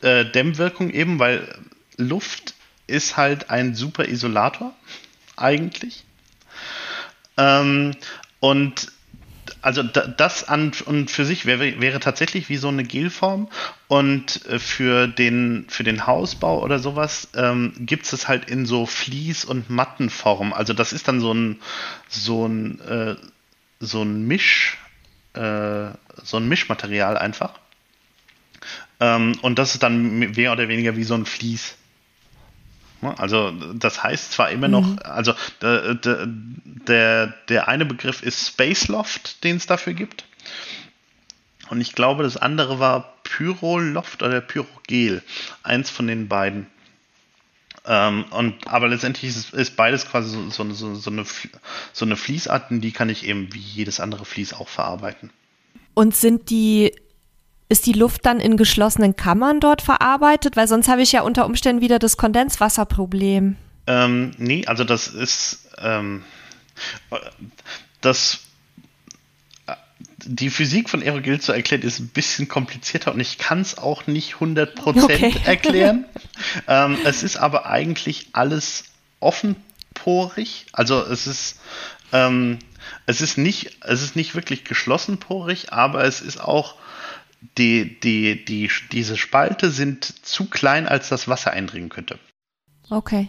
äh, Dämmwirkung eben, weil Luft ist halt ein super Isolator eigentlich. Ähm, Und also das an und für sich wäre, wäre tatsächlich wie so eine Gelform und äh, für den, für den Hausbau oder sowas ähm, gibt es halt in so Vlies- und Mattenform. Also das ist dann so ein, so ein, äh, so ein Misch, äh, so ein Mischmaterial einfach. Ähm, und das ist dann mehr oder weniger wie so ein Vlies. Ne? Also das heißt zwar immer noch, mhm. also der, der, der eine Begriff ist Space Loft, den es dafür gibt. Und ich glaube, das andere war Pyroloft oder Pyrogel. Eins von den beiden. Ähm, und, aber letztendlich ist, ist beides quasi so, so, so, so, eine, so eine Fließart, die kann ich eben wie jedes andere Fließ auch verarbeiten. Und sind die ist die Luft dann in geschlossenen Kammern dort verarbeitet? Weil sonst habe ich ja unter Umständen wieder das Kondenswasserproblem. Ähm, nee, also das ist ähm, das die Physik von Aerogel zu erklären ist ein bisschen komplizierter und ich kann es auch nicht 100% okay. erklären. ähm, es ist aber eigentlich alles offenporig. Also es ist ähm, es ist nicht es ist nicht wirklich geschlossenporig, aber es ist auch die, die, die, diese Spalte sind zu klein, als das Wasser eindringen könnte. Okay.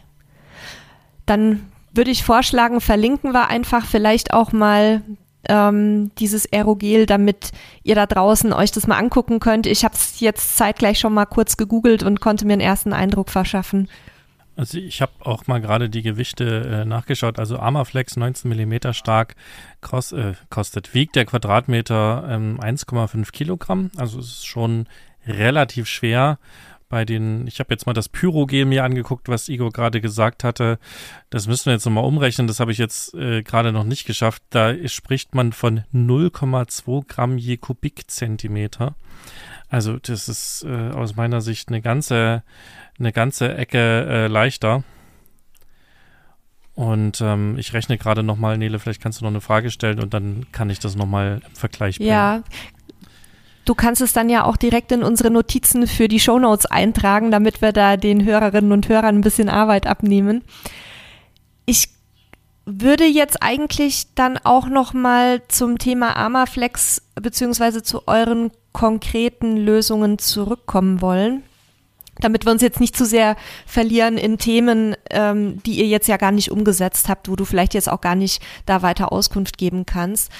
Dann würde ich vorschlagen, verlinken wir einfach vielleicht auch mal ähm, dieses Aerogel, damit ihr da draußen euch das mal angucken könnt. Ich habe es jetzt zeitgleich schon mal kurz gegoogelt und konnte mir einen ersten Eindruck verschaffen. Also ich habe auch mal gerade die Gewichte äh, nachgeschaut. Also Armaflex 19 mm stark kost, äh, kostet, wiegt der Quadratmeter ähm, 1,5 Kilogramm. Also es ist schon relativ schwer. Bei den, ich habe jetzt mal das Pyrogel mir angeguckt, was Igor gerade gesagt hatte. Das müssen wir jetzt nochmal umrechnen. Das habe ich jetzt äh, gerade noch nicht geschafft. Da spricht man von 0,2 Gramm je Kubikzentimeter. Also das ist äh, aus meiner Sicht eine ganze eine ganze Ecke äh, leichter. Und ähm, ich rechne gerade nochmal, Nele, vielleicht kannst du noch eine Frage stellen und dann kann ich das nochmal im Vergleich bringen. Ja, Du kannst es dann ja auch direkt in unsere Notizen für die Shownotes eintragen, damit wir da den Hörerinnen und Hörern ein bisschen Arbeit abnehmen. Ich würde jetzt eigentlich dann auch noch mal zum Thema Armaflex beziehungsweise zu euren konkreten Lösungen zurückkommen wollen damit wir uns jetzt nicht zu sehr verlieren in Themen, ähm, die ihr jetzt ja gar nicht umgesetzt habt, wo du vielleicht jetzt auch gar nicht da weiter Auskunft geben kannst.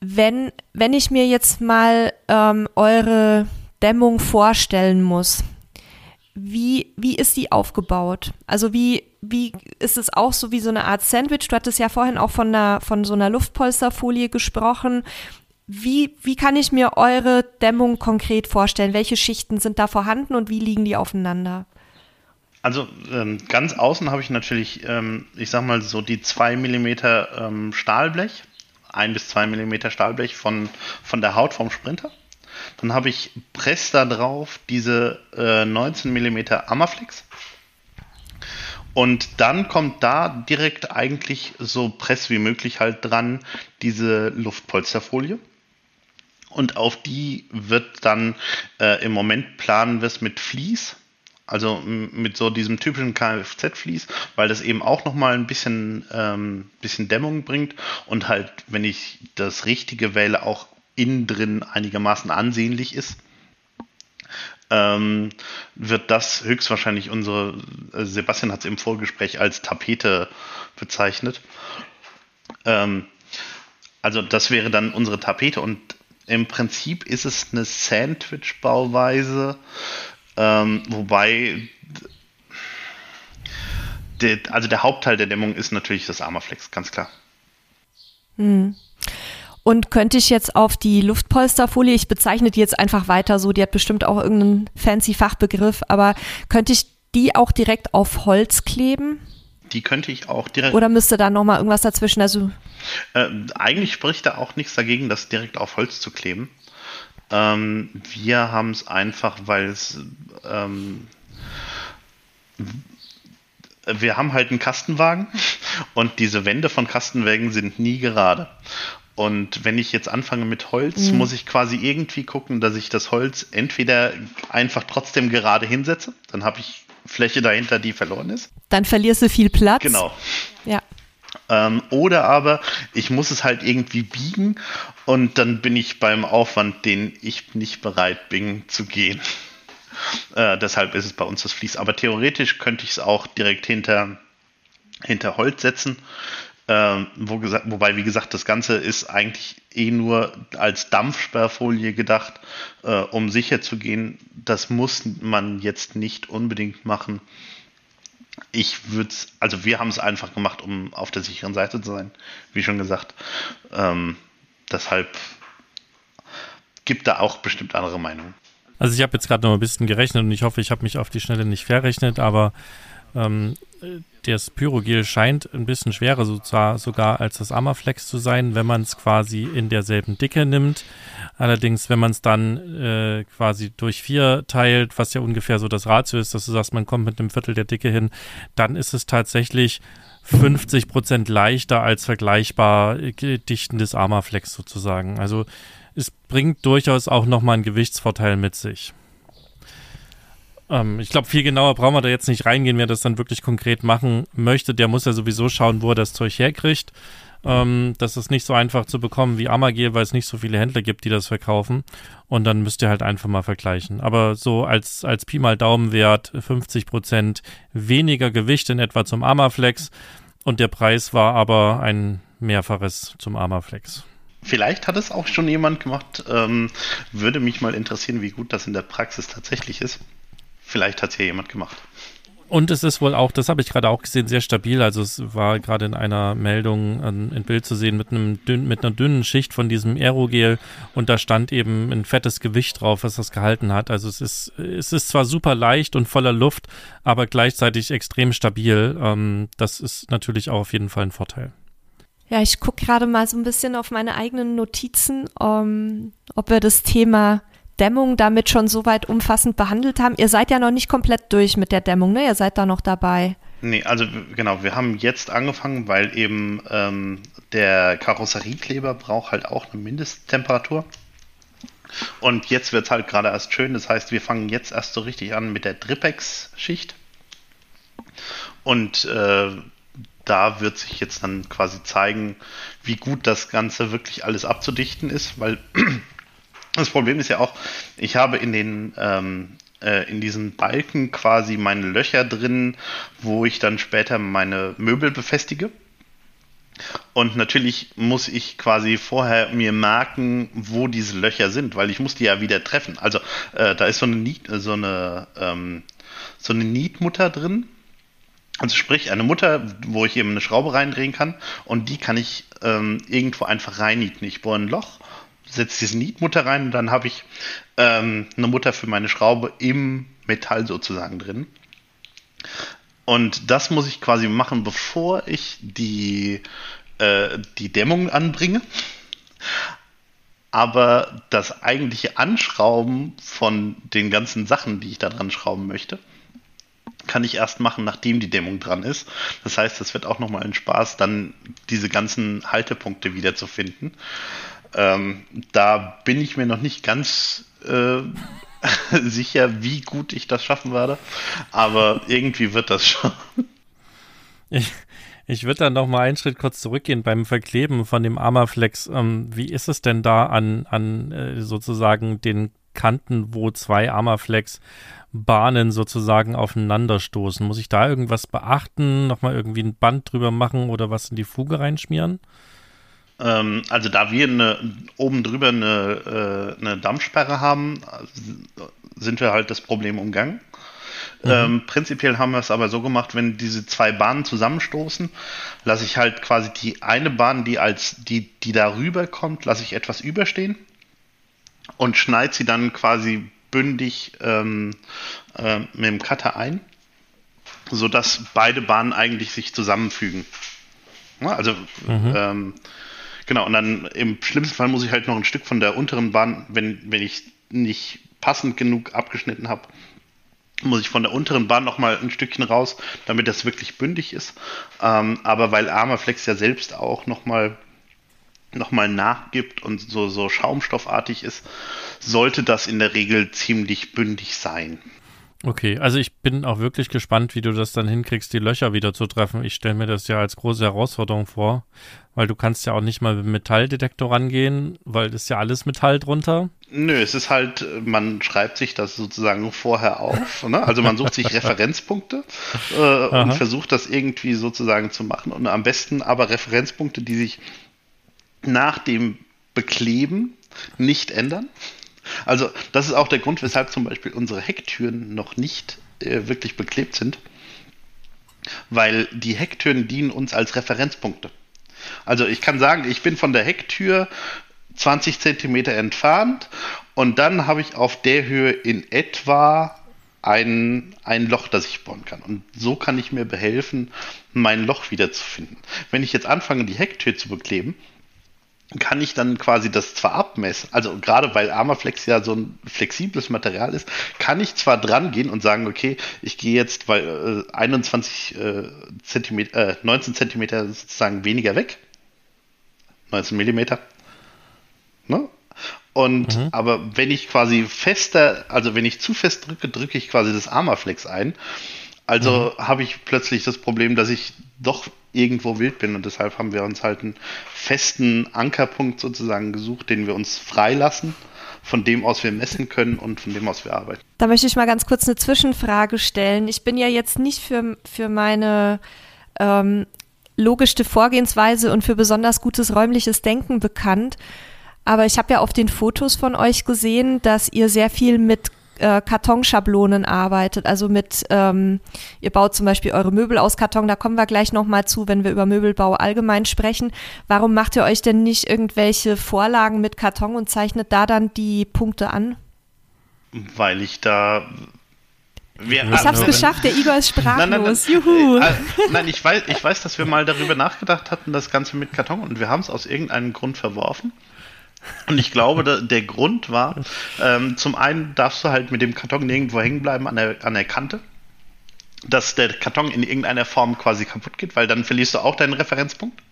Wenn, wenn ich mir jetzt mal ähm, eure Dämmung vorstellen muss, wie, wie ist die aufgebaut? Also wie, wie ist es auch so wie so eine Art Sandwich? Du hattest ja vorhin auch von, einer, von so einer Luftpolsterfolie gesprochen. Wie, wie kann ich mir eure Dämmung konkret vorstellen? Welche Schichten sind da vorhanden und wie liegen die aufeinander? Also ähm, ganz außen habe ich natürlich, ähm, ich sag mal so die 2 mm ähm, Stahlblech, 1 bis 2 mm Stahlblech von, von der Haut vom Sprinter. Dann habe ich Press da drauf diese äh, 19 mm Amaflex. Und dann kommt da direkt eigentlich so press wie möglich halt dran diese Luftpolsterfolie und auf die wird dann äh, im Moment planen wir es mit Vlies. Also mit so diesem typischen Kfz-Vlies, weil das eben auch nochmal ein bisschen, ähm, bisschen Dämmung bringt und halt, wenn ich das Richtige wähle, auch innen drin einigermaßen ansehnlich ist. Ähm, wird das höchstwahrscheinlich unsere, äh, Sebastian hat es im Vorgespräch als Tapete bezeichnet. Ähm, also das wäre dann unsere Tapete und im Prinzip ist es eine Sandwich-Bauweise, ähm, wobei der, also der Hauptteil der Dämmung ist natürlich das Armaflex, ganz klar. Hm. Und könnte ich jetzt auf die Luftpolsterfolie, ich bezeichne die jetzt einfach weiter so, die hat bestimmt auch irgendeinen fancy Fachbegriff, aber könnte ich die auch direkt auf Holz kleben? Die könnte ich auch direkt. Oder müsste da nochmal irgendwas dazwischen? Also äh, eigentlich spricht da auch nichts dagegen, das direkt auf Holz zu kleben. Ähm, wir haben es einfach, weil es. Ähm, wir haben halt einen Kastenwagen und diese Wände von Kastenwagen sind nie gerade. Und wenn ich jetzt anfange mit Holz, mhm. muss ich quasi irgendwie gucken, dass ich das Holz entweder einfach trotzdem gerade hinsetze, dann habe ich Fläche dahinter, die verloren ist. Dann verlierst du viel Platz. Genau. Ja. Ähm, oder aber ich muss es halt irgendwie biegen und dann bin ich beim Aufwand, den ich nicht bereit bin zu gehen. Äh, deshalb ist es bei uns das Fließ. Aber theoretisch könnte ich es auch direkt hinter, hinter Holz setzen. Äh, wo gesagt, wobei, wie gesagt, das Ganze ist eigentlich eh nur als Dampfsperrfolie gedacht, äh, um sicher zu gehen. Das muss man jetzt nicht unbedingt machen. Ich würde es, also wir haben es einfach gemacht, um auf der sicheren Seite zu sein, wie schon gesagt. Ähm, deshalb gibt da auch bestimmt andere Meinungen. Also ich habe jetzt gerade noch ein bisschen gerechnet und ich hoffe, ich habe mich auf die Schnelle nicht verrechnet, aber ähm, das Pyrogel scheint ein bisschen schwerer sogar als das Amaflex zu sein, wenn man es quasi in derselben Dicke nimmt. Allerdings, wenn man es dann äh, quasi durch vier teilt, was ja ungefähr so das Ratio ist, dass du sagst, man kommt mit einem Viertel der Dicke hin, dann ist es tatsächlich 50 Prozent leichter als vergleichbar äh, dichtendes Amaflex sozusagen. Also es bringt durchaus auch nochmal einen Gewichtsvorteil mit sich. Ähm, ich glaube, viel genauer brauchen wir da jetzt nicht reingehen. Wer das dann wirklich konkret machen möchte, der muss ja sowieso schauen, wo er das Zeug herkriegt. Ähm, das ist nicht so einfach zu bekommen wie Amagel, weil es nicht so viele Händler gibt, die das verkaufen. Und dann müsst ihr halt einfach mal vergleichen. Aber so als, als Pi mal Daumenwert 50% weniger Gewicht in etwa zum Amaflex. Und der Preis war aber ein Mehrfaches zum Amaflex. Vielleicht hat es auch schon jemand gemacht. Ähm, würde mich mal interessieren, wie gut das in der Praxis tatsächlich ist. Vielleicht hat es ja jemand gemacht. Und es ist wohl auch, das habe ich gerade auch gesehen, sehr stabil. Also es war gerade in einer Meldung ein, ein Bild zu sehen mit, einem dünn, mit einer dünnen Schicht von diesem Aerogel und da stand eben ein fettes Gewicht drauf, was das gehalten hat. Also es ist, es ist zwar super leicht und voller Luft, aber gleichzeitig extrem stabil. Ähm, das ist natürlich auch auf jeden Fall ein Vorteil. Ja, ich gucke gerade mal so ein bisschen auf meine eigenen Notizen, um, ob wir das Thema Dämmung damit schon so weit umfassend behandelt haben. Ihr seid ja noch nicht komplett durch mit der Dämmung, ne? Ihr seid da noch dabei. Nee, also genau, wir haben jetzt angefangen, weil eben ähm, der Karosseriekleber braucht halt auch eine Mindesttemperatur. Und jetzt wird es halt gerade erst schön. Das heißt, wir fangen jetzt erst so richtig an mit der Dripex-Schicht. Und äh, da wird sich jetzt dann quasi zeigen, wie gut das Ganze wirklich alles abzudichten ist, weil das Problem ist ja auch, ich habe in den ähm, äh, in diesen Balken quasi meine Löcher drin, wo ich dann später meine Möbel befestige. Und natürlich muss ich quasi vorher mir merken, wo diese Löcher sind, weil ich muss die ja wieder treffen. Also äh, da ist so eine, Niet, so eine, ähm, so eine Nietmutter drin. Also sprich eine Mutter, wo ich eben eine Schraube reindrehen kann und die kann ich ähm, irgendwo einfach reinnieten. Ich bohre ein Loch setze diese Nietmutter rein und dann habe ich ähm, eine Mutter für meine Schraube im Metall sozusagen drin. Und das muss ich quasi machen, bevor ich die, äh, die Dämmung anbringe. Aber das eigentliche Anschrauben von den ganzen Sachen, die ich da dran schrauben möchte, kann ich erst machen, nachdem die Dämmung dran ist. Das heißt, es wird auch nochmal ein Spaß, dann diese ganzen Haltepunkte wieder zu finden. Ähm, da bin ich mir noch nicht ganz äh, sicher, wie gut ich das schaffen werde, aber irgendwie wird das schon. Ich, ich würde dann noch mal einen Schritt kurz zurückgehen beim Verkleben von dem Armaflex. Ähm, wie ist es denn da an, an äh, sozusagen den Kanten, wo zwei Armaflex Bahnen sozusagen aufeinanderstoßen? Muss ich da irgendwas beachten? Nochmal irgendwie ein Band drüber machen oder was in die Fuge reinschmieren? Ähm, also da wir eine, oben drüber eine, äh, eine Dampfsperre haben, sind wir halt das Problem umgangen. Mhm. Ähm, prinzipiell haben wir es aber so gemacht, wenn diese zwei Bahnen zusammenstoßen, lasse ich halt quasi die eine Bahn, die als die, die darüber kommt, lasse ich etwas überstehen und schneide sie dann quasi bündig ähm, äh, mit dem Cutter ein, sodass beide Bahnen eigentlich sich zusammenfügen. Also mhm. ähm, Genau, und dann im schlimmsten Fall muss ich halt noch ein Stück von der unteren Bahn, wenn, wenn ich nicht passend genug abgeschnitten habe, muss ich von der unteren Bahn nochmal ein Stückchen raus, damit das wirklich bündig ist. Ähm, aber weil Armaflex ja selbst auch nochmal noch mal nachgibt und so, so schaumstoffartig ist, sollte das in der Regel ziemlich bündig sein. Okay, also ich bin auch wirklich gespannt, wie du das dann hinkriegst, die Löcher wieder zu treffen. Ich stelle mir das ja als große Herausforderung vor, weil du kannst ja auch nicht mal mit dem Metalldetektor rangehen, weil das ist ja alles Metall drunter. Nö, es ist halt, man schreibt sich das sozusagen vorher auf. Ne? Also man sucht sich Referenzpunkte äh, und versucht das irgendwie sozusagen zu machen. Und am besten aber Referenzpunkte, die sich nach dem Bekleben nicht ändern. Also das ist auch der Grund, weshalb zum Beispiel unsere Hecktüren noch nicht äh, wirklich beklebt sind, weil die Hecktüren dienen uns als Referenzpunkte. Also ich kann sagen, ich bin von der Hecktür 20 Zentimeter entfernt und dann habe ich auf der Höhe in etwa ein, ein Loch, das ich bohren kann. Und so kann ich mir behelfen, mein Loch wiederzufinden. Wenn ich jetzt anfange, die Hecktür zu bekleben, kann ich dann quasi das zwar abmessen, also gerade weil Armaflex ja so ein flexibles Material ist, kann ich zwar dran gehen und sagen, okay, ich gehe jetzt weil äh, 21 äh, Zentimeter, äh, 19 Zentimeter sozusagen weniger weg, 19 Millimeter, ne? Und mhm. aber wenn ich quasi fester, also wenn ich zu fest drücke, drücke ich quasi das Armaflex ein. Also mhm. habe ich plötzlich das Problem, dass ich doch irgendwo wild bin und deshalb haben wir uns halt einen festen Ankerpunkt sozusagen gesucht, den wir uns freilassen, von dem aus wir messen können und von dem aus wir arbeiten. Da möchte ich mal ganz kurz eine Zwischenfrage stellen. Ich bin ja jetzt nicht für, für meine ähm, logischste Vorgehensweise und für besonders gutes räumliches Denken bekannt. Aber ich habe ja auf den Fotos von euch gesehen, dass ihr sehr viel mit äh, Kartonschablonen arbeitet. Also mit, ähm, ihr baut zum Beispiel eure Möbel aus Karton, da kommen wir gleich nochmal zu, wenn wir über Möbelbau allgemein sprechen. Warum macht ihr euch denn nicht irgendwelche Vorlagen mit Karton und zeichnet da dann die Punkte an? Weil ich da wir, ich habe es geschafft, der Igor ist sprachlos. Nein, nein, nein, Juhu. Äh, äh, nein, ich, weiß, ich weiß, dass wir mal darüber nachgedacht hatten, das Ganze mit Karton, und wir haben es aus irgendeinem Grund verworfen. Und ich glaube, der Grund war, ähm, zum einen darfst du halt mit dem Karton nirgendwo hängen bleiben an der, an der Kante, dass der Karton in irgendeiner Form quasi kaputt geht, weil dann verlierst du auch deinen Referenzpunkt.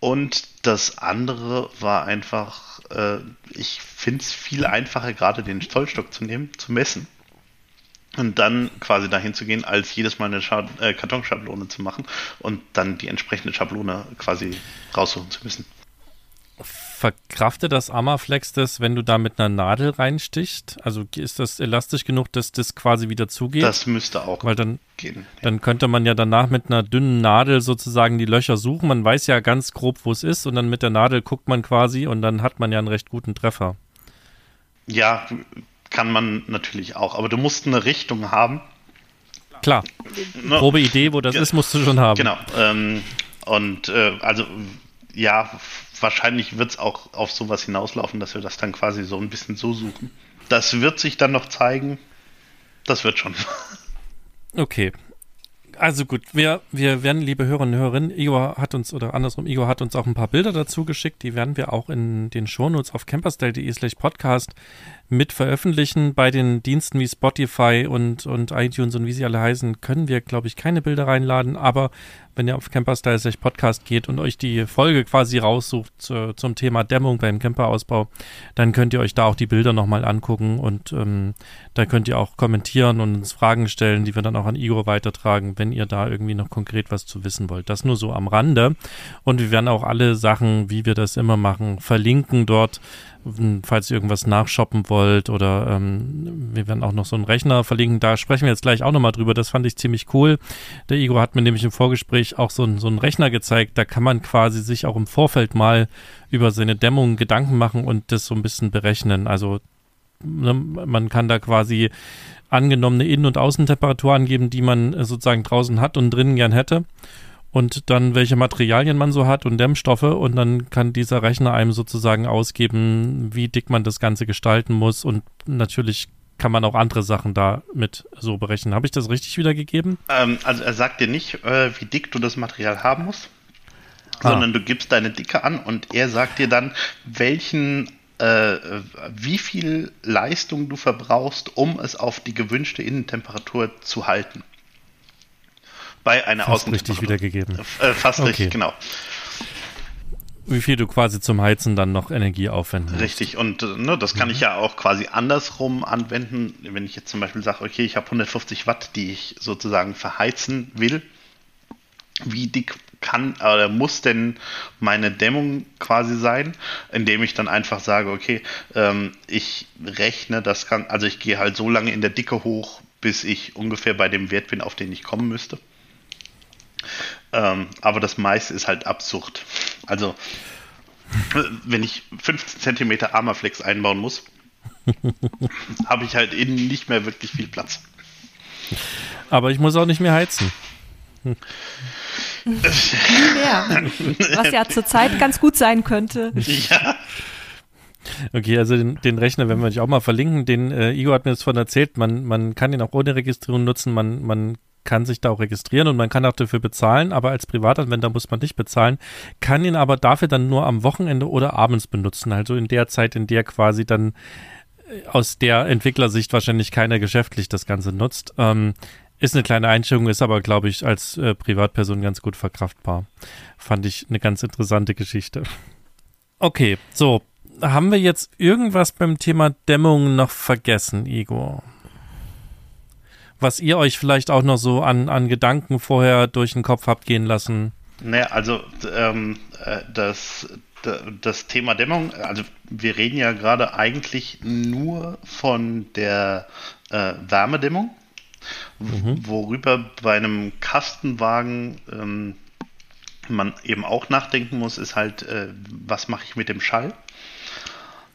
Und das andere war einfach, äh, ich finde es viel einfacher, gerade den Zollstock zu nehmen, zu messen und dann quasi dahin zu gehen, als jedes Mal eine äh, Kartonschablone zu machen und dann die entsprechende Schablone quasi raussuchen zu müssen verkraftet das Amaflex das, wenn du da mit einer Nadel reinstichst? Also ist das elastisch genug, dass das quasi wieder zugeht? Das müsste auch Weil dann, gehen. Ja. Dann könnte man ja danach mit einer dünnen Nadel sozusagen die Löcher suchen. Man weiß ja ganz grob, wo es ist und dann mit der Nadel guckt man quasi und dann hat man ja einen recht guten Treffer. Ja, kann man natürlich auch, aber du musst eine Richtung haben. Klar. Ne? Grobe Idee, wo das ja, ist, musst du schon haben. Genau. Ähm, und äh, also ja, wahrscheinlich wird es auch auf sowas hinauslaufen, dass wir das dann quasi so ein bisschen so suchen. Das wird sich dann noch zeigen. Das wird schon. Okay. Also gut, wir, wir werden, liebe Hörerinnen und Hörer, Igor hat uns, oder andersrum, Igor hat uns auch ein paar Bilder dazu geschickt, die werden wir auch in den Shownotes auf campersdale.de slash podcast mit veröffentlichen. Bei den Diensten wie Spotify und, und iTunes und wie sie alle heißen, können wir, glaube ich, keine Bilder reinladen, aber wenn ihr auf Camperstyle Podcast geht und euch die Folge quasi raussucht zu, zum Thema Dämmung beim Camperausbau, dann könnt ihr euch da auch die Bilder nochmal angucken und ähm, da könnt ihr auch kommentieren und uns Fragen stellen, die wir dann auch an Igor weitertragen, wenn ihr da irgendwie noch konkret was zu wissen wollt. Das nur so am Rande. Und wir werden auch alle Sachen, wie wir das immer machen, verlinken dort falls ihr irgendwas nachshoppen wollt oder ähm, wir werden auch noch so einen Rechner verlinken. Da sprechen wir jetzt gleich auch nochmal drüber. Das fand ich ziemlich cool. Der Igor hat mir nämlich im Vorgespräch auch so, so einen Rechner gezeigt. Da kann man quasi sich auch im Vorfeld mal über seine Dämmung Gedanken machen und das so ein bisschen berechnen. Also ne, man kann da quasi angenommene Innen- und Außentemperatur angeben, die man sozusagen draußen hat und drinnen gern hätte und dann welche Materialien man so hat und Dämmstoffe und dann kann dieser Rechner einem sozusagen ausgeben, wie dick man das Ganze gestalten muss und natürlich kann man auch andere Sachen da mit so berechnen. Habe ich das richtig wiedergegeben? Ähm, also er sagt dir nicht, äh, wie dick du das Material haben musst, ah. sondern du gibst deine Dicke an und er sagt dir dann, welchen äh, wie viel Leistung du verbrauchst, um es auf die gewünschte Innentemperatur zu halten bei einer Fast richtig wiedergegeben. Äh, fast okay. richtig, genau. wie viel du quasi zum Heizen dann noch Energie aufwenden musst. Richtig, und ne, das kann mhm. ich ja auch quasi andersrum anwenden, wenn ich jetzt zum Beispiel sage, okay, ich habe 150 Watt, die ich sozusagen verheizen will. Wie dick kann oder muss denn meine Dämmung quasi sein, indem ich dann einfach sage, okay, ähm, ich rechne das kann, also ich gehe halt so lange in der Dicke hoch, bis ich ungefähr bei dem Wert bin, auf den ich kommen müsste. Ähm, aber das meiste ist halt absurd. Also, wenn ich 15 cm Armaflex einbauen muss, habe ich halt innen nicht mehr wirklich viel Platz. Aber ich muss auch nicht mehr heizen. Nie mehr. Was ja zurzeit ganz gut sein könnte. Ja. Okay, also den, den, Rechner werden wir euch auch mal verlinken. Den äh, Igor hat mir das von erzählt, man, man kann ihn auch ohne Registrierung nutzen. Man, man kann sich da auch registrieren und man kann auch dafür bezahlen, aber als Privatanwender muss man nicht bezahlen, kann ihn aber dafür dann nur am Wochenende oder abends benutzen, also in der Zeit, in der quasi dann äh, aus der Entwicklersicht wahrscheinlich keiner geschäftlich das Ganze nutzt. Ähm, ist eine kleine Einschränkung, ist aber, glaube ich, als äh, Privatperson ganz gut verkraftbar. Fand ich eine ganz interessante Geschichte. Okay, so. Haben wir jetzt irgendwas beim Thema Dämmung noch vergessen, Igor? was ihr euch vielleicht auch noch so an, an Gedanken vorher durch den Kopf habt gehen lassen? Naja, also ähm, äh, das, das Thema Dämmung, also wir reden ja gerade eigentlich nur von der äh, Wärmedämmung, mhm. worüber bei einem Kastenwagen ähm, man eben auch nachdenken muss, ist halt, äh, was mache ich mit dem Schall?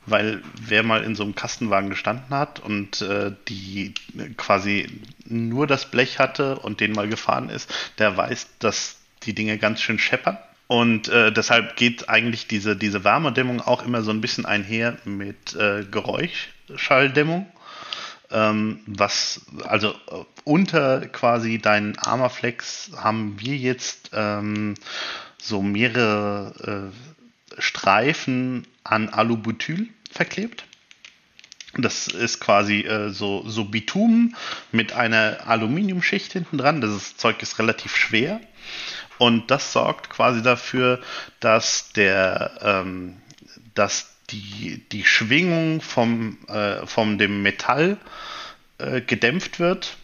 Weil wer mal in so einem Kastenwagen gestanden hat und äh, die quasi nur das Blech hatte und den mal gefahren ist, der weiß, dass die Dinge ganz schön scheppern. Und äh, deshalb geht eigentlich diese, diese Wärmedämmung auch immer so ein bisschen einher mit äh, Geräuschschalldämmung. Ähm, was, also äh, unter quasi deinen Armaflex haben wir jetzt ähm, so mehrere äh, Streifen an Alubutyl verklebt. Das ist quasi äh, so, so Bitumen mit einer Aluminiumschicht hinten dran. Das Zeug ist relativ schwer. Und das sorgt quasi dafür, dass der, ähm, dass die, die Schwingung vom, äh, vom dem Metall äh, gedämpft wird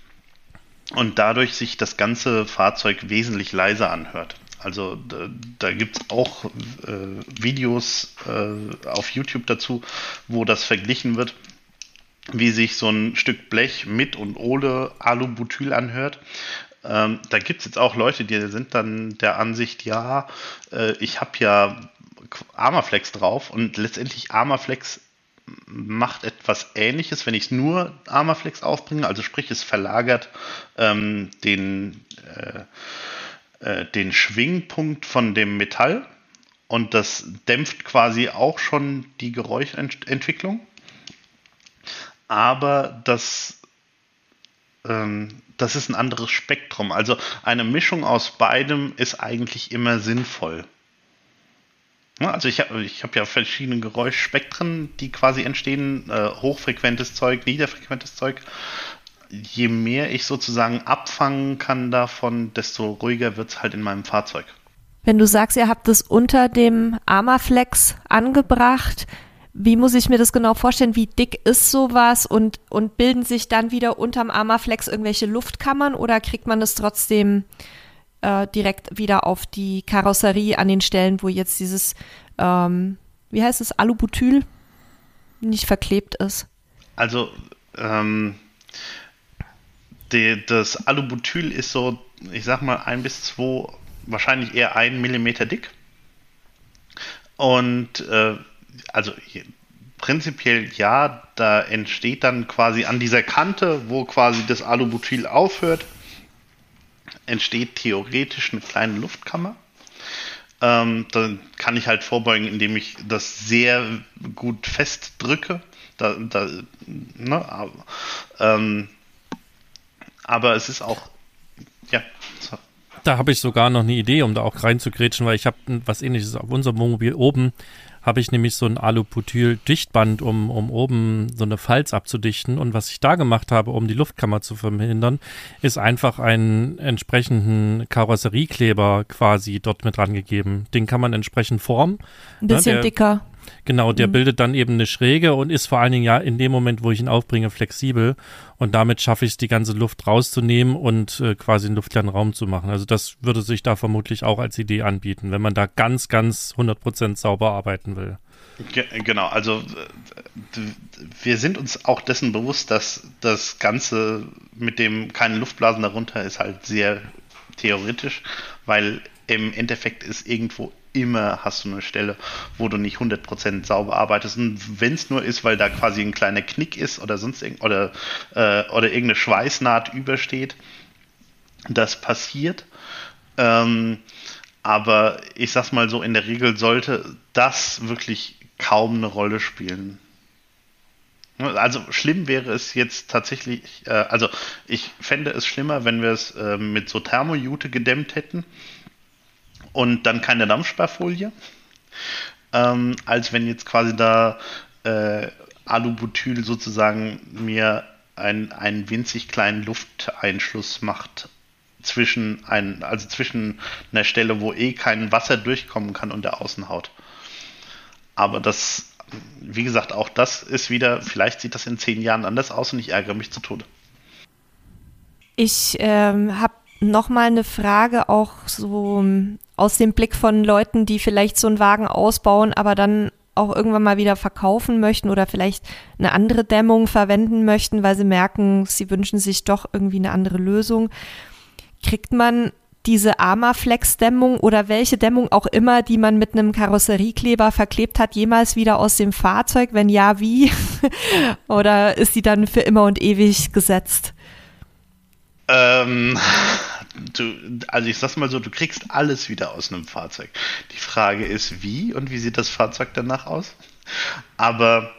und dadurch sich das ganze Fahrzeug wesentlich leiser anhört. Also da, da gibt es auch äh, Videos äh, auf YouTube dazu, wo das verglichen wird, wie sich so ein Stück Blech mit und ohne Alubutyl anhört. Ähm, da gibt es jetzt auch Leute, die sind dann der Ansicht, ja, äh, ich habe ja Armaflex drauf und letztendlich Armaflex macht etwas ähnliches, wenn ich nur Armaflex aufbringe, also sprich es verlagert ähm, den äh, äh, den Schwingpunkt von dem Metall und das dämpft quasi auch schon die Geräuschentwicklung. Aber das, ähm, das ist ein anderes Spektrum. Also eine Mischung aus beidem ist eigentlich immer sinnvoll. Also ich habe ich hab ja verschiedene Geräuschspektren, die quasi entstehen. Äh, hochfrequentes Zeug, niederfrequentes Zeug je mehr ich sozusagen abfangen kann davon, desto ruhiger wird es halt in meinem Fahrzeug. Wenn du sagst, ihr habt es unter dem Armaflex angebracht, wie muss ich mir das genau vorstellen? Wie dick ist sowas und, und bilden sich dann wieder unterm Armaflex irgendwelche Luftkammern oder kriegt man das trotzdem äh, direkt wieder auf die Karosserie an den Stellen, wo jetzt dieses, ähm, wie heißt es, Alubutyl nicht verklebt ist? Also, ähm, die, das Alubutyl ist so, ich sag mal, ein bis zwei, wahrscheinlich eher ein Millimeter dick. Und äh, also prinzipiell ja, da entsteht dann quasi an dieser Kante, wo quasi das Alubutyl aufhört, entsteht theoretisch eine kleine Luftkammer. Ähm, dann kann ich halt vorbeugen, indem ich das sehr gut festdrücke. Da, da, ne, ähm, aber es ist auch, ja. So. Da habe ich sogar noch eine Idee, um da auch reinzugrätschen, weil ich habe was ähnliches auf unserem Wohnmobil oben habe ich nämlich so ein Aluputyl-Dichtband, um, um oben so eine Falz abzudichten. Und was ich da gemacht habe, um die Luftkammer zu verhindern, ist einfach einen entsprechenden Karosseriekleber quasi dort mit rangegeben. Den kann man entsprechend formen. Ein bisschen ne, der, dicker. Genau, der Mhm. bildet dann eben eine Schräge und ist vor allen Dingen ja in dem Moment, wo ich ihn aufbringe, flexibel. Und damit schaffe ich es, die ganze Luft rauszunehmen und äh, quasi einen luftleeren Raum zu machen. Also das würde sich da vermutlich auch als Idee anbieten, wenn man da ganz, ganz 100% sauber arbeiten will. Ge genau, also äh, wir sind uns auch dessen bewusst, dass das Ganze mit dem keine Luftblasen darunter ist halt sehr theoretisch, weil im Endeffekt ist irgendwo immer hast du eine Stelle, wo du nicht 100% sauber arbeitest. Und wenn es nur ist, weil da quasi ein kleiner Knick ist oder sonst irgend oder, äh, oder irgendeine Schweißnaht übersteht, das passiert. Ähm, aber ich sag's mal so, in der Regel sollte das wirklich kaum eine Rolle spielen. Also schlimm wäre es jetzt tatsächlich, äh, also ich fände es schlimmer, wenn wir es äh, mit so Thermojute gedämmt hätten und dann keine Dampfsperrfolie, ähm, als wenn jetzt quasi da äh, Alubutyl sozusagen mir ein, einen winzig kleinen Lufteinschluss macht zwischen ein, also zwischen einer Stelle, wo eh kein Wasser durchkommen kann und der Außenhaut. Aber das, wie gesagt, auch das ist wieder, vielleicht sieht das in zehn Jahren anders aus und ich ärgere mich zu Tode. Ich ähm, habe noch mal eine Frage auch so ähm, aus dem Blick von Leuten, die vielleicht so einen Wagen ausbauen, aber dann auch irgendwann mal wieder verkaufen möchten oder vielleicht eine andere Dämmung verwenden möchten, weil sie merken, sie wünschen sich doch irgendwie eine andere Lösung. Kriegt man diese Armaflex-Dämmung oder welche Dämmung auch immer, die man mit einem Karosseriekleber verklebt hat, jemals wieder aus dem Fahrzeug? Wenn ja, wie? oder ist sie dann für immer und ewig gesetzt? Ähm, du, also ich sag's mal so, du kriegst alles wieder aus einem Fahrzeug. Die Frage ist, wie und wie sieht das Fahrzeug danach aus? Aber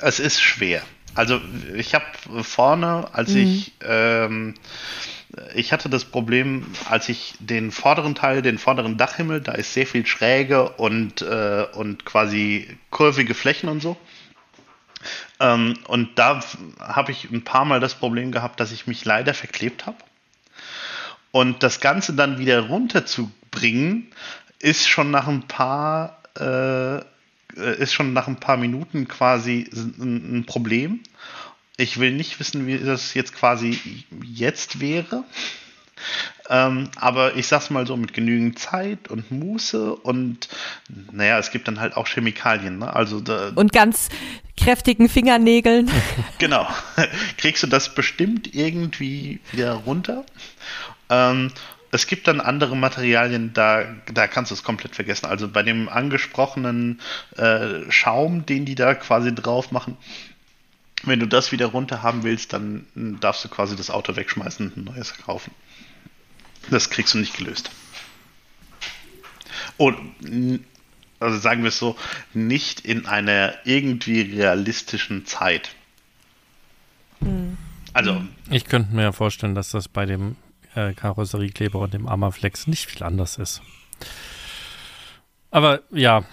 es ist schwer. Also ich habe vorne, als mhm. ich ähm, ich hatte das Problem, als ich den vorderen Teil, den vorderen Dachhimmel, da ist sehr viel Schräge und, äh, und quasi kurvige Flächen und so. Ähm, und da habe ich ein paar Mal das Problem gehabt, dass ich mich leider verklebt habe. Und das Ganze dann wieder runterzubringen, ist schon nach ein paar äh, ist schon nach ein paar Minuten quasi ein, ein Problem. Ich will nicht wissen, wie das jetzt quasi jetzt wäre. Ähm, aber ich sag's mal so, mit genügend Zeit und Muße und naja, es gibt dann halt auch Chemikalien, ne? Also da, und ganz kräftigen Fingernägeln. genau. Kriegst du das bestimmt irgendwie wieder runter. Ähm, es gibt dann andere Materialien, da, da kannst du es komplett vergessen. Also bei dem angesprochenen äh, Schaum, den die da quasi drauf machen, wenn du das wieder runter haben willst, dann darfst du quasi das Auto wegschmeißen und ein neues kaufen. Das kriegst du nicht gelöst. Und also sagen wir es so, nicht in einer irgendwie realistischen Zeit. Hm. Also. Ich könnte mir ja vorstellen, dass das bei dem äh, Karosseriekleber und dem Armaflex nicht viel anders ist. Aber ja,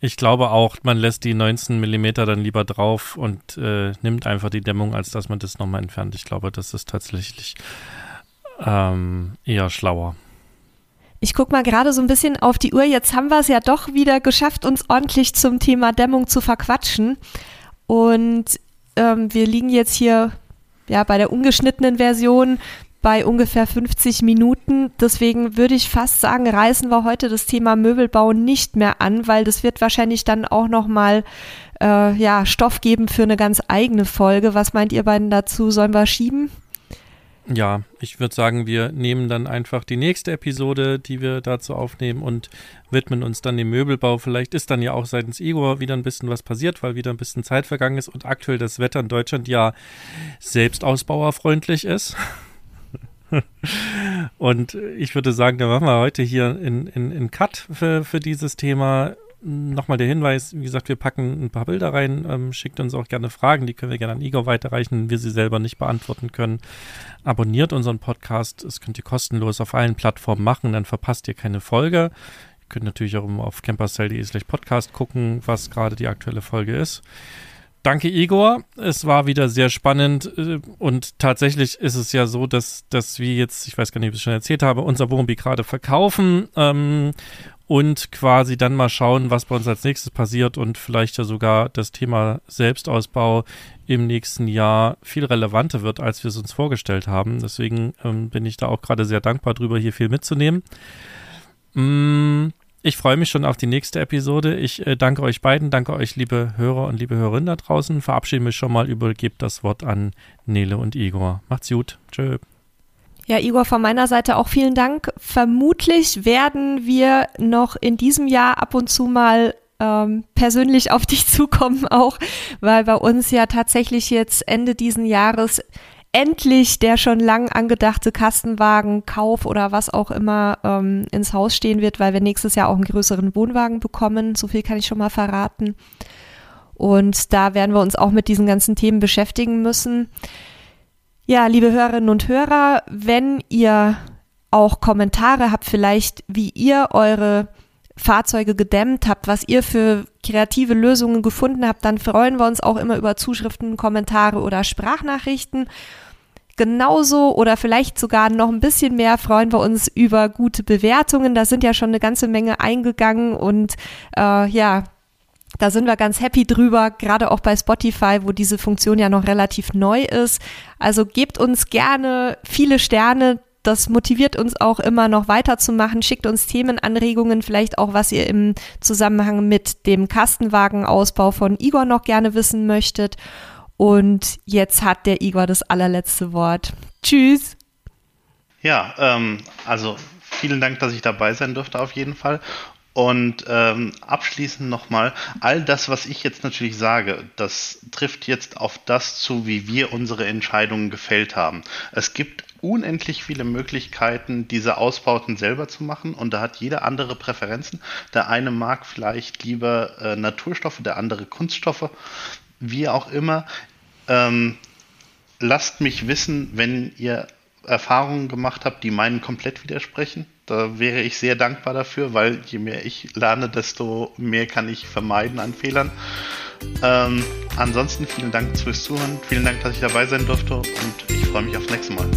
ich glaube auch, man lässt die 19 mm dann lieber drauf und äh, nimmt einfach die Dämmung, als dass man das nochmal entfernt. Ich glaube, das ist tatsächlich ähm, eher schlauer. Ich gucke mal gerade so ein bisschen auf die Uhr. Jetzt haben wir es ja doch wieder geschafft, uns ordentlich zum Thema Dämmung zu verquatschen. Und ähm, wir liegen jetzt hier ja bei der ungeschnittenen Version bei ungefähr 50 Minuten. Deswegen würde ich fast sagen, reißen wir heute das Thema Möbelbau nicht mehr an, weil das wird wahrscheinlich dann auch noch mal äh, ja, Stoff geben für eine ganz eigene Folge. Was meint ihr beiden dazu? Sollen wir schieben? Ja, ich würde sagen, wir nehmen dann einfach die nächste Episode, die wir dazu aufnehmen und widmen uns dann dem Möbelbau. Vielleicht ist dann ja auch seitens Igor wieder ein bisschen was passiert, weil wieder ein bisschen Zeit vergangen ist und aktuell das Wetter in Deutschland ja selbstausbauerfreundlich ist. Und ich würde sagen, da machen wir heute hier in, in, in Cut für, für dieses Thema. Nochmal der Hinweis, wie gesagt, wir packen ein paar Bilder rein, ähm, schickt uns auch gerne Fragen, die können wir gerne an Igor weiterreichen, wenn wir sie selber nicht beantworten können. Abonniert unseren Podcast, das könnt ihr kostenlos auf allen Plattformen machen, dann verpasst ihr keine Folge. Ihr könnt natürlich auch auf camperstyle.de slash podcast gucken, was gerade die aktuelle Folge ist. Danke, Igor. Es war wieder sehr spannend äh, und tatsächlich ist es ja so, dass, dass wir jetzt, ich weiß gar nicht, ob ich es schon erzählt habe, unser Wohnmobil gerade verkaufen ähm, und quasi dann mal schauen, was bei uns als nächstes passiert und vielleicht ja sogar das Thema Selbstausbau im nächsten Jahr viel relevanter wird, als wir es uns vorgestellt haben. Deswegen ähm, bin ich da auch gerade sehr dankbar drüber, hier viel mitzunehmen. Mm, ich freue mich schon auf die nächste Episode. Ich äh, danke euch beiden, danke euch, liebe Hörer und liebe Hörerinnen da draußen. Verabschiede mich schon mal, übergebe das Wort an Nele und Igor. Macht's gut. Tschö. Ja, Igor, von meiner Seite auch vielen Dank. Vermutlich werden wir noch in diesem Jahr ab und zu mal ähm, persönlich auf dich zukommen, auch weil bei uns ja tatsächlich jetzt Ende diesen Jahres endlich der schon lang angedachte Kastenwagen, Kauf oder was auch immer ähm, ins Haus stehen wird, weil wir nächstes Jahr auch einen größeren Wohnwagen bekommen. So viel kann ich schon mal verraten. Und da werden wir uns auch mit diesen ganzen Themen beschäftigen müssen. Ja, liebe Hörerinnen und Hörer, wenn ihr auch Kommentare habt, vielleicht wie ihr eure Fahrzeuge gedämmt habt, was ihr für kreative Lösungen gefunden habt, dann freuen wir uns auch immer über Zuschriften, Kommentare oder Sprachnachrichten. Genauso oder vielleicht sogar noch ein bisschen mehr freuen wir uns über gute Bewertungen. Da sind ja schon eine ganze Menge eingegangen und äh, ja, da sind wir ganz happy drüber, gerade auch bei Spotify, wo diese Funktion ja noch relativ neu ist. Also gebt uns gerne viele Sterne. Das motiviert uns auch immer noch weiterzumachen. Schickt uns Themenanregungen, vielleicht auch, was ihr im Zusammenhang mit dem Kastenwagenausbau von Igor noch gerne wissen möchtet. Und jetzt hat der Igor das allerletzte Wort. Tschüss. Ja, ähm, also vielen Dank, dass ich dabei sein durfte auf jeden Fall. Und ähm, abschließend nochmal, all das, was ich jetzt natürlich sage, das trifft jetzt auf das zu, wie wir unsere Entscheidungen gefällt haben. Es gibt unendlich viele Möglichkeiten, diese Ausbauten selber zu machen und da hat jeder andere Präferenzen. Der eine mag vielleicht lieber äh, Naturstoffe, der andere Kunststoffe wie auch immer, ähm, lasst mich wissen, wenn ihr Erfahrungen gemacht habt, die meinen komplett widersprechen. Da wäre ich sehr dankbar dafür, weil je mehr ich lerne, desto mehr kann ich vermeiden an Fehlern. Ähm, ansonsten vielen Dank fürs Zuhören. Vielen Dank, dass ich dabei sein durfte und ich freue mich aufs nächste Mal.